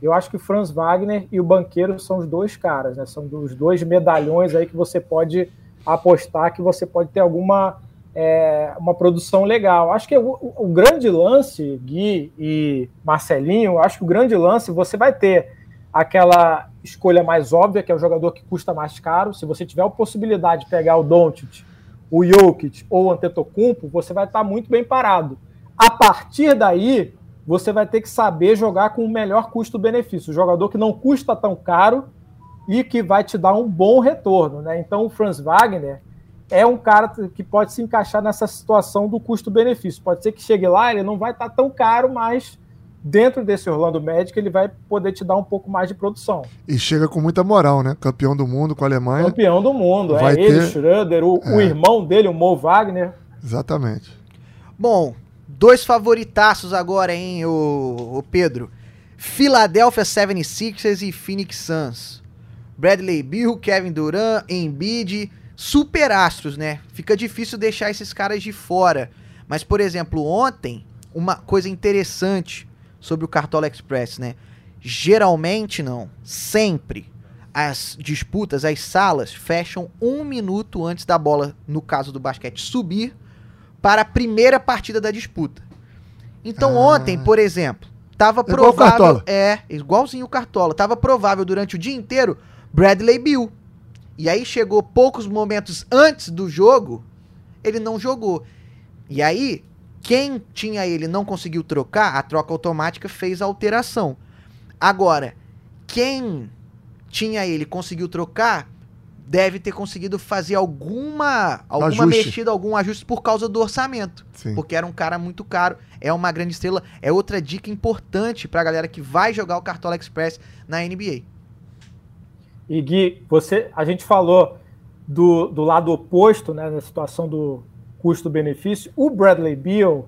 eu acho que o Franz Wagner e o Banqueiro são os dois caras, né? São os dois medalhões aí que você pode apostar que você pode ter alguma é, uma produção legal. Acho que o, o, grande lance, Gui e Marcelinho, acho que o grande lance você vai ter aquela escolha mais óbvia, que é o jogador que custa mais caro. Se você tiver a possibilidade de pegar o Doncic, o Jokic ou o Antetokounmpo, você vai estar muito bem parado. A partir daí, você vai ter que saber jogar com o melhor custo-benefício. O jogador que não custa tão caro e que vai te dar um bom retorno. Né? Então, o Franz Wagner é um cara que pode se encaixar nessa situação do custo-benefício. Pode ser que chegue lá, ele não vai estar tão caro, mas dentro desse Orlando Magic ele vai poder te dar um pouco mais de produção. E chega com muita moral, né? Campeão do mundo com a Alemanha. Campeão do mundo, vai é ter... ele, Schroeder, o, é. o irmão dele, o Mo Wagner. Exatamente. Bom, Dois favoritaços agora, hein, o, o Pedro. Philadelphia 76ers e Phoenix Suns. Bradley Bill, Kevin Durant, Embiid, super astros, né? Fica difícil deixar esses caras de fora. Mas, por exemplo, ontem, uma coisa interessante sobre o Cartola Express, né? Geralmente não, sempre as disputas, as salas fecham um minuto antes da bola, no caso do basquete, subir para a primeira partida da disputa. Então ah. ontem, por exemplo, tava provável, é, igualzinho o Cartola, tava provável durante o dia inteiro Bradley Bill. E aí chegou poucos momentos antes do jogo, ele não jogou. E aí, quem tinha ele não conseguiu trocar, a troca automática fez a alteração. Agora, quem tinha ele conseguiu trocar, deve ter conseguido fazer alguma alguma ajuste. mexida, algum ajuste por causa do orçamento. Sim. Porque era um cara muito caro, é uma grande estrela. É outra dica importante pra galera que vai jogar o Cartola Express na NBA. E Gui, você, a gente falou do, do lado oposto, né, na situação do custo-benefício. O Bradley Beal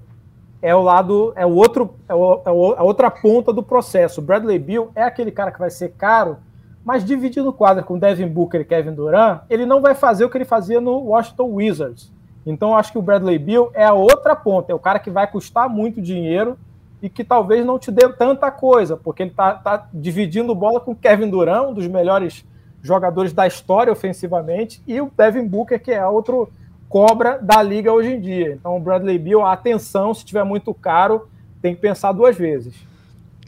é o lado, é o outro, é, o, é a outra ponta do processo. O Bradley Beal é aquele cara que vai ser caro mas dividindo o quadro com Devin Booker e Kevin Durant, ele não vai fazer o que ele fazia no Washington Wizards. Então, acho que o Bradley Beal é a outra ponta, é o cara que vai custar muito dinheiro e que talvez não te dê tanta coisa, porque ele está tá dividindo bola com Kevin Durant, um dos melhores jogadores da história ofensivamente, e o Devin Booker, que é outro cobra da liga hoje em dia. Então, o Bradley Beal, atenção, se tiver muito caro, tem que pensar duas vezes.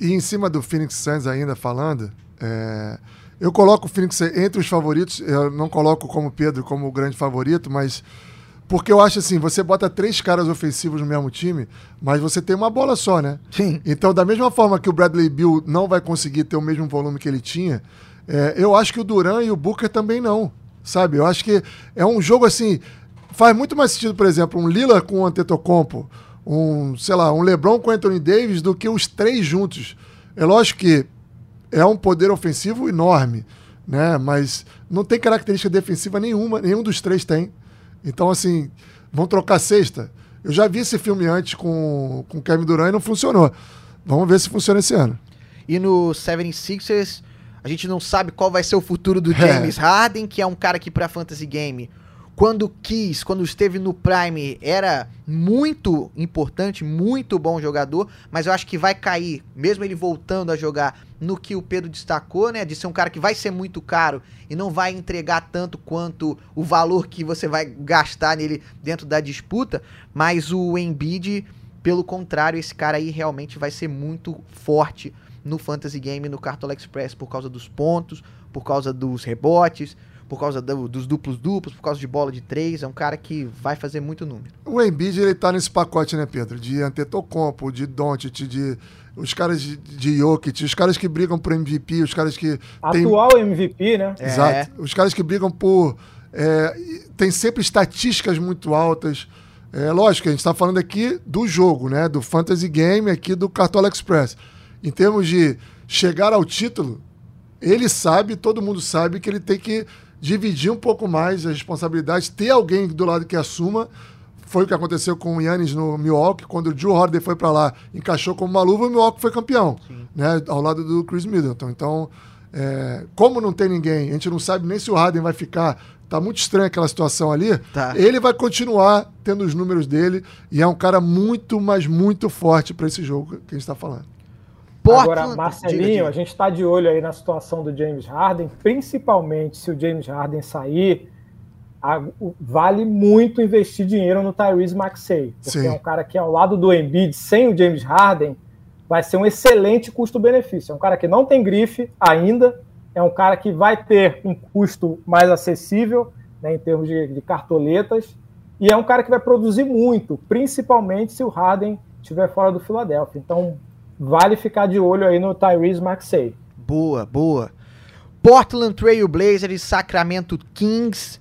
E em cima do Phoenix Suns ainda falando, é, eu coloco o Phoenix entre os favoritos, eu não coloco como Pedro como o grande favorito, mas porque eu acho assim, você bota três caras ofensivos no mesmo time, mas você tem uma bola só, né? Sim. Então, da mesma forma que o Bradley Bill não vai conseguir ter o mesmo volume que ele tinha, é, eu acho que o Duran e o Booker também não, sabe? Eu acho que é um jogo assim, faz muito mais sentido, por exemplo, um Lila com o Antetokounmpo, um, sei lá, um LeBron com o Anthony Davis do que os três juntos. É lógico que é um poder ofensivo enorme, né? Mas não tem característica defensiva nenhuma, nenhum dos três tem. Então, assim, vão trocar sexta. Eu já vi esse filme antes com, com Kevin Durant e não funcionou. Vamos ver se funciona esse ano. E no 76ers, a gente não sabe qual vai ser o futuro do. [LAUGHS] James. Harden, que é um cara que para fantasy game quando quis, quando esteve no Prime, era muito importante, muito bom jogador, mas eu acho que vai cair, mesmo ele voltando a jogar, no que o Pedro destacou, né? De ser um cara que vai ser muito caro e não vai entregar tanto quanto o valor que você vai gastar nele dentro da disputa, mas o Embiid, pelo contrário, esse cara aí realmente vai ser muito forte no Fantasy Game, no Cartola Express, por causa dos pontos, por causa dos rebotes, por causa do, dos duplos duplos, por causa de bola de três, é um cara que vai fazer muito número. O Embiid, ele tá nesse pacote, né, Pedro? De Antetokounmpo, de Doncic, de os caras de, de Jokic, os caras que brigam por MVP, os caras que Atual tem... MVP, né? Exato. É. Os caras que brigam por é, tem sempre estatísticas muito altas. É lógico, a gente está falando aqui do jogo, né? Do Fantasy Game, aqui do Cartola Express. Em termos de chegar ao título, ele sabe, todo mundo sabe que ele tem que dividir um pouco mais as responsabilidades, ter alguém do lado que assuma. Foi o que aconteceu com o Yannis no Milwaukee, quando o Drew Holiday foi para lá, encaixou como uma luva, o Milwaukee foi campeão, né, ao lado do Chris Middleton. Então, é, como não tem ninguém, a gente não sabe nem se o Harden vai ficar, tá muito estranha aquela situação ali, Tá. ele vai continuar tendo os números dele e é um cara muito, mas muito forte para esse jogo que a gente está falando. Agora, Portland- Marcelinho, diga, diga. a gente está de olho aí na situação do James Harden, principalmente se o James Harden sair, a- o- vale muito investir dinheiro no Tyrese Maxey, porque Sim. é um cara que ao lado do Embiid, sem o James Harden, vai ser um excelente custo-benefício. É um cara que não tem grife ainda, é um cara que vai ter um custo mais acessível, né, em termos de, de cartoletas, e é um cara que vai produzir muito, principalmente se o Harden estiver fora do Philadelphia. Então, vale ficar de olho aí no Tyrese Maxey. Boa, boa. Portland Trail Blazers Sacramento Kings.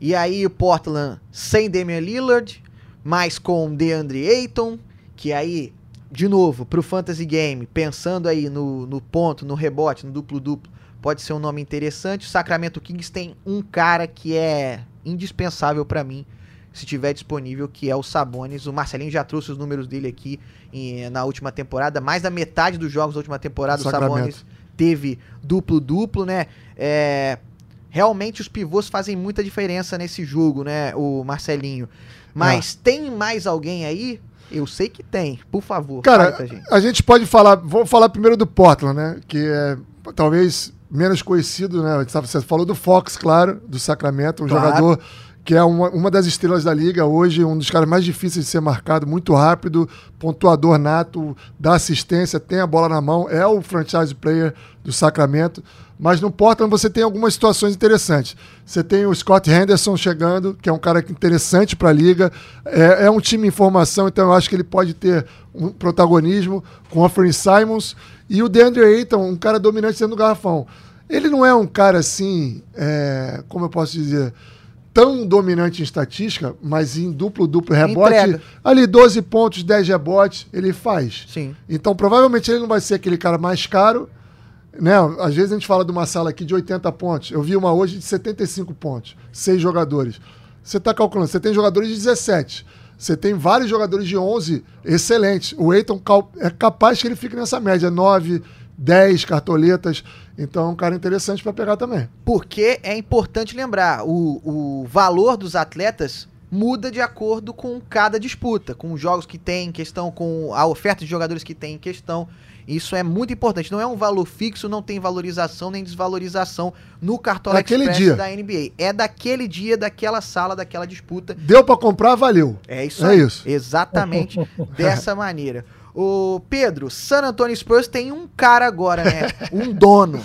E aí o Portland sem Damian Lillard, mas com DeAndre Ayton, que aí, de novo, pro Fantasy Game, pensando aí no, no ponto, no rebote, no duplo-duplo, pode ser um nome interessante. O Sacramento Kings tem um cara que é indispensável pra mim, se tiver disponível, que é o Sabonis. O Marcelinho já trouxe os números dele aqui em- na última temporada. Mais da metade dos jogos da última temporada, o Sacramento. Sabonis teve duplo-duplo, né? É, realmente os pivôs fazem muita diferença nesse jogo, né, o Marcelinho. Mas tem mais alguém aí? Eu sei que tem. Por favor, Cara, gente. a gente pode falar. Vamos falar primeiro do Portland, né? Que é talvez menos conhecido, né? Você falou do Fox, claro, do Sacramento, um Claro. jogador que é uma, uma das estrelas da liga hoje, um dos caras mais difíceis de ser marcado, muito rápido, pontuador nato, dá assistência, tem a bola na mão, é o franchise player do Sacramento. Mas no Portland você tem algumas situações interessantes. Você tem o Scott Henderson chegando, que é um cara interessante para a liga. É, é um time em formação, então eu acho que ele pode ter um protagonismo com o Anthony Simons. E o DeAndre Ayton, um cara dominante dentro do garrafão. Ele não é um cara assim, é, como eu posso dizer, tão dominante em estatística, mas em duplo-duplo rebote, Entrega. ali 12 pontos, 10 rebotes, ele faz. Sim. Então, provavelmente ele não vai ser aquele cara mais caro, né? Às vezes a gente fala de uma sala aqui de 80 pontos. Eu vi uma hoje de 75 pontos, seis jogadores. Você está calculando, você tem jogadores de 17. Você tem vários jogadores de 11 excelentes. O Eiton é capaz que ele fique nessa média, 9, 10 cartoletas. Então é um cara interessante para pegar também. Porque é importante lembrar, o, o valor dos atletas muda de acordo com cada disputa, com os jogos que tem em questão, com a oferta de jogadores que tem em questão. Isso é muito importante. Não é um valor fixo, não tem valorização nem desvalorização no Cartola Daquele Express dia. da NBA. É daquele dia, daquela sala, daquela disputa. Deu para comprar, valeu. É isso É aí. isso. Exatamente [LAUGHS] dessa maneira. O Pedro, San Antonio Spurs tem um cara agora, né? [LAUGHS] Um dono.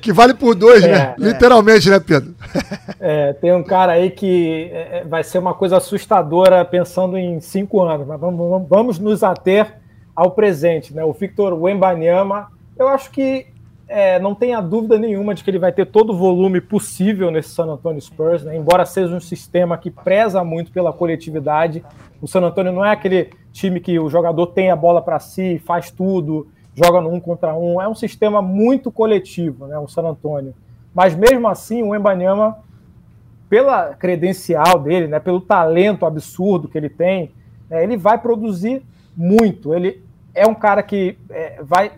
Que vale por dois, É, né? é. Literalmente, né, Pedro? É, tem um cara aí que é, é, vai ser uma coisa assustadora pensando em cinco anos, mas vamos, vamos- vamos nos ater ao presente, né? O Victor Wembanyama, eu acho que é, não tenha dúvida nenhuma de que ele vai ter todo o volume possível nesse San Antonio Spurs, né? embora seja um sistema que preza muito pela coletividade. O San Antonio não é aquele time que o jogador tem a bola para si, faz tudo, joga no um contra um. É um sistema muito coletivo, né? O San Antonio. Mas mesmo assim, o Embanyama, pela credencial dele, né, pelo talento absurdo que ele tem, né, ele vai produzir muito. Ele é um cara que é, vai,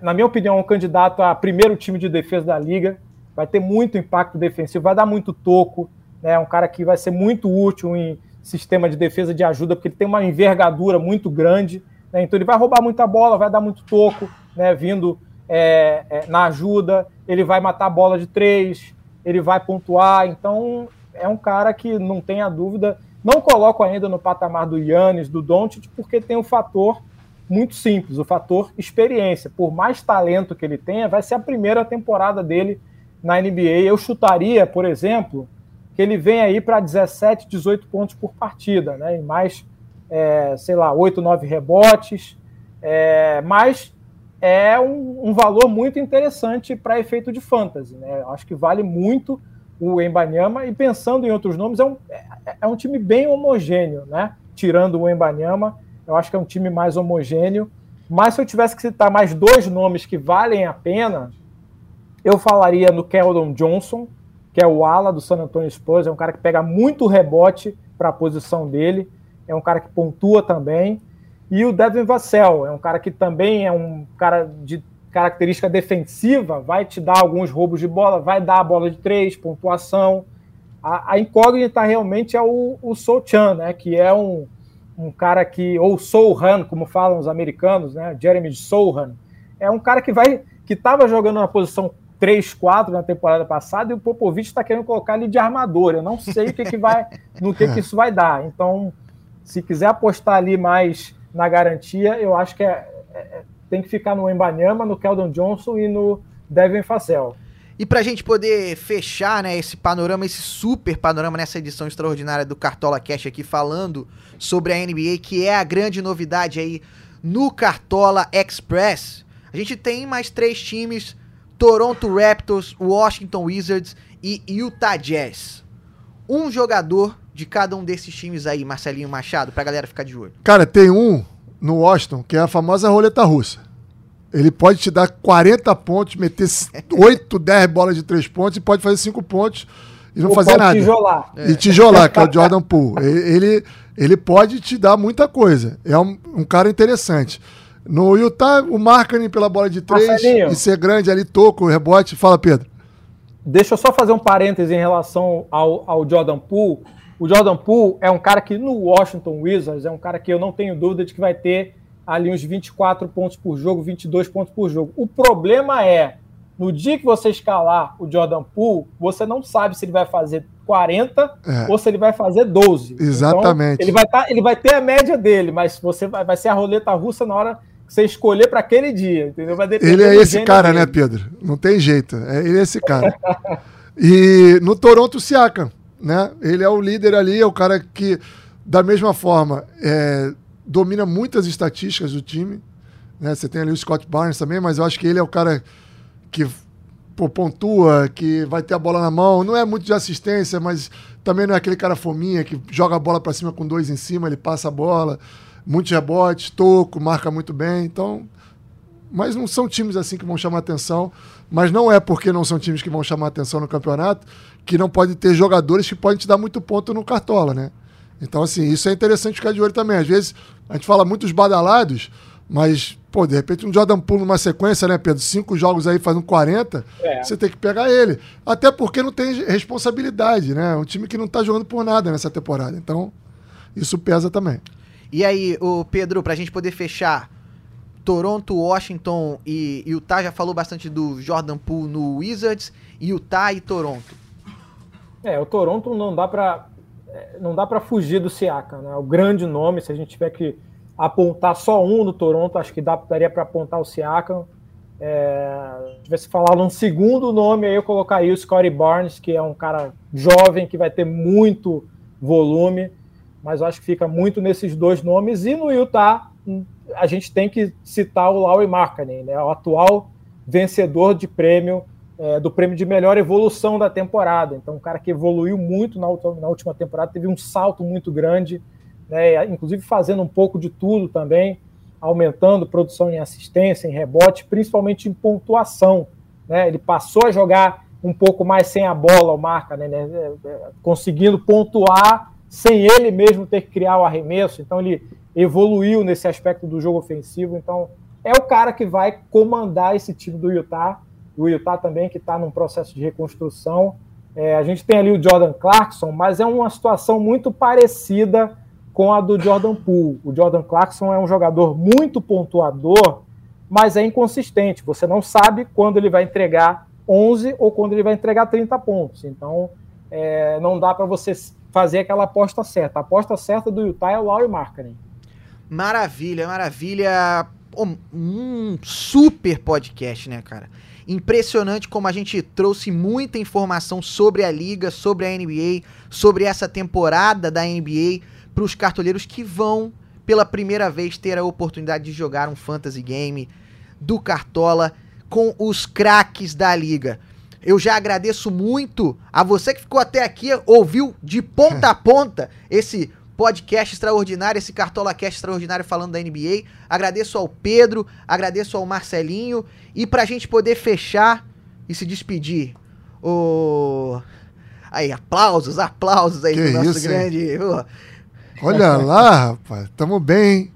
na minha opinião, um candidato a primeiro time de defesa da liga. Vai ter muito impacto defensivo, vai dar muito toco. né, É um cara que vai ser muito útil em sistema de defesa de ajuda, porque ele tem uma envergadura muito grande. né, então ele vai roubar muita bola, vai dar muito toco, né, vindo é, é, na ajuda. Ele vai matar a bola de três, ele vai pontuar. Então é um cara que não tenha dúvida. Não coloco ainda no patamar do Yannis, do Doncic, porque tem um fator muito simples, o fator experiência. Por mais talento que ele tenha, vai ser a primeira temporada dele na NBA. Eu chutaria, por exemplo, que ele vem aí para 17, 18 pontos por partida, né? E mais, é, sei lá, 8, 9 rebotes. É, mas é um, um valor muito interessante para efeito de fantasy, né? Acho que vale muito o Embanyama, e pensando em outros nomes, é um, é, é um time bem homogêneo, né? Tirando o Embanyama, eu acho que é um time mais homogêneo. Mas se eu tivesse que citar mais dois nomes que valem a pena, eu falaria no Keldon Johnson, que é o ala do San Antonio Spurs, é um cara que pega muito rebote para a posição dele, é um cara que pontua também. E o Devin Vassell, é um cara que também é um cara de característica defensiva, vai te dar alguns roubos de bola, vai dar a bola de três, pontuação. A, a incógnita realmente é o, o Soul Chan, né, que é um, um cara que, ou Soulhan, como falam os americanos, né, Jeremy Soulhan, é um cara que vai, que estava jogando na posição 3, 4 na temporada passada e o Popovich está querendo colocar ele de armador. Eu não sei o que, que vai, no que, que isso vai dar. Então, se quiser apostar ali mais na garantia, eu acho que é, é tem que ficar no Embanyama, no Keldon Johnson e no Devin Facel. E para a gente poder fechar né, esse panorama, esse super panorama nessa edição extraordinária do Cartola Cash aqui, falando sobre a NBA, que é a grande novidade aí no Cartola Express, a gente tem mais três times: Toronto Raptors, Washington Wizards e Utah Jazz. Um jogador de cada um desses times aí, Marcelinho Machado, pra galera ficar de olho. Cara, tem um no Washington, que é a famosa roleta russa. Ele pode te dar 40 pontos, meter 8, 10 bolas de 3 pontos e pode fazer 5 pontos e não Ou fazer nada. Tijolar. E tijolar, que é o Jordan Poole. Ele, ele pode te dar muita coisa. É um, um cara interessante. No Utah, o Markkinen pela bola de 3 e ser grande ali, toco, rebote. Fala, Pedro. Deixa eu só fazer um parêntese em relação ao, ao Jordan Poole o Jordan Poole é um cara que no Washington Wizards é um cara que eu não tenho dúvida de que vai ter ali uns 24 pontos por jogo, 22 pontos por jogo. O problema é, no dia que você escalar o Jordan Poole, você não sabe se ele vai fazer 40 é. ou se ele vai fazer 12. Exatamente. Então, ele, vai tá, ele vai ter a média dele, mas você vai, vai ser a roleta russa na hora que você escolher para aquele dia, entendeu? Vai ele é esse cara, né, dele. né, Pedro? Não tem jeito. É, ele é esse cara. [LAUGHS] e no Toronto, Siakam né? Ele é o líder ali, é o cara que, da mesma forma, é, domina muitas estatísticas do time. Né? Você tem ali o Scott Barnes também, mas eu acho que ele é o cara que pô, pontua, que vai ter a bola na mão. Não é muito de assistência, mas também não é aquele cara fominha que joga a bola para cima com dois em cima, ele passa a bola, muitos rebotes, toco, marca muito bem. Então, mas não são times assim que vão chamar atenção. Mas não é porque não são times que vão chamar atenção no campeonato que não pode ter jogadores que podem te dar muito ponto no cartola, né? Então, assim, isso é interessante ficar de olho também. Às vezes, a gente fala muitos badalados, mas, pô, de repente um Jordan Poole numa sequência, né, Pedro? Cinco jogos aí fazendo 40, é. você tem que pegar ele. Até porque não tem responsabilidade, né? Um time que não tá jogando por nada nessa temporada. Então, isso pesa também. E aí, o Pedro, pra gente poder fechar, Toronto, Washington e Utah já falou bastante do Jordan Poole no Wizards, Utah e Toronto. É, o Toronto não dá para é, não dá para fugir do Siaka, né? O grande nome, se a gente tiver que apontar só um no Toronto, acho que dá, daria para apontar o Siakam. É, se tivesse falado um segundo nome, aí eu colocaria o Scottie Barnes, que é um cara jovem que vai ter muito volume, mas acho que fica muito nesses dois nomes. E no Utah, a gente tem que citar o Laurie Markkanen, né, o atual vencedor de prêmio é, do prêmio de melhor evolução da temporada. Então, um cara que evoluiu muito na, na última temporada, teve um salto muito grande, né, inclusive fazendo um pouco de tudo também, aumentando produção em assistência, em rebote, principalmente em pontuação. Né? Ele passou a jogar um pouco mais sem a bola, o marca, né, né, é, é, conseguindo pontuar sem ele mesmo ter que criar o arremesso. Então, ele evoluiu nesse aspecto do jogo ofensivo. Então, é o cara que vai comandar esse time do Utah o Utah também, que está num processo de reconstrução. É, a gente tem ali o Jordan Clarkson, mas é uma situação muito parecida com a do Jordan Poole. O Jordan Clarkson é um jogador muito pontuador, mas é inconsistente. Você não sabe quando ele vai entregar 11 ou quando ele vai entregar 30 pontos. Então, é, não dá para você fazer aquela aposta certa. A aposta certa do Utah é o Laurie Markkinen. Maravilha, maravilha. Um super podcast, né, cara? Impressionante como a gente trouxe muita informação sobre a liga, sobre a NBA, sobre essa temporada da NBA para os cartoleiros que vão pela primeira vez ter a oportunidade de jogar um fantasy game do Cartola com os craques da liga. Eu já agradeço muito a você que ficou até aqui, ouviu de ponta a ponta esse podcast extraordinário, esse Cartola Cast extraordinário falando da NBA. Agradeço ao Pedro, agradeço ao Marcelinho. E pra gente poder fechar e se despedir, o. Aí, aplausos, aplausos aí Que pro nosso isso, grande. Olha lá, rapaz, tamo bem,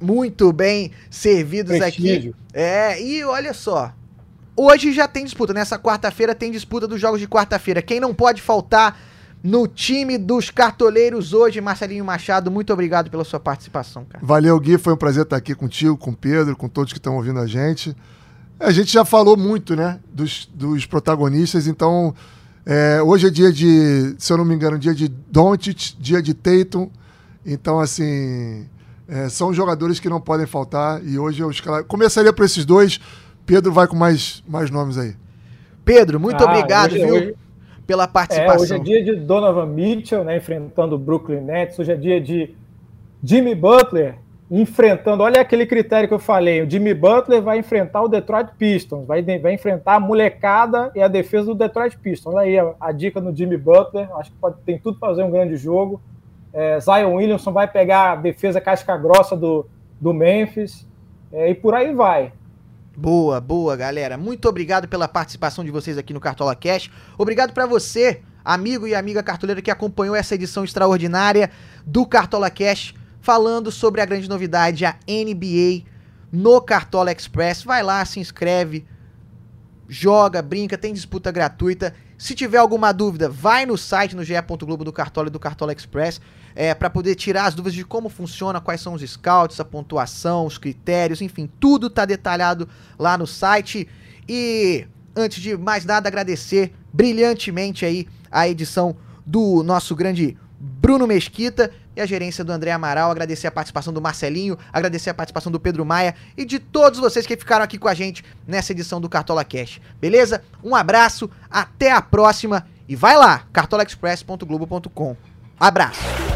muito bem servidos aqui. Prestígio. É, e olha só. Hoje já tem disputa, nessa quarta-feira tem disputa dos jogos de quarta-feira. Quem não pode faltar no time dos cartoleiros hoje, Marcelinho Machado, muito obrigado pela sua participação, cara. Valeu, Gui. Foi um prazer estar aqui contigo, com o Pedro, com todos que estão ouvindo a gente. A gente já falou muito, né, dos, dos protagonistas, então é, hoje é dia de, se eu não me engano, dia de Doncic, dia de Tatum. Então, assim, é, são jogadores que não podem faltar e hoje eu escala... começaria por esses dois. Pedro vai com mais, mais nomes aí. Pedro, muito Ah, obrigado, hoje- viu, hoje- pela É, participação. hoje é dia de Donovan Mitchell, né, enfrentando o Brooklyn Nets. Hoje é dia de Jimmy Butler enfrentando. Olha aquele critério que eu falei. O Jimmy Butler vai enfrentar o Detroit Pistons, vai, vai enfrentar a molecada e a defesa do Detroit Pistons. Olha aí a, a dica no Jimmy Butler. Acho que pode, tem tudo para fazer um grande jogo. É, Zion Williamson vai pegar a defesa casca grossa do, do Memphis. É, e por aí vai. Boa, boa, galera. Muito obrigado pela participação de vocês aqui no Cartola Cash. Obrigado pra você, amigo e amiga cartoleira que acompanhou essa edição extraordinária do Cartola Cash, falando sobre a grande novidade, a NBA no Cartola Express. Vai lá, se inscreve, joga, brinca, tem disputa gratuita. Se tiver alguma dúvida, vai no site, no ge.globo do Cartola e do Cartola Express, é, para poder tirar as dúvidas de como funciona, quais são os scouts, a pontuação, os critérios, enfim, tudo tá detalhado lá no site. E antes de mais nada, agradecer brilhantemente aí a edição do nosso grande Bruno Mesquita e a gerência do André Amaral, agradecer a participação do Marcelinho, agradecer a participação do Pedro Maia e de todos vocês que ficaram aqui com a gente nessa edição do Cartola Cash. Beleza? Um abraço, até a próxima e vai lá, cartolaexpress.globo.com. Abraço.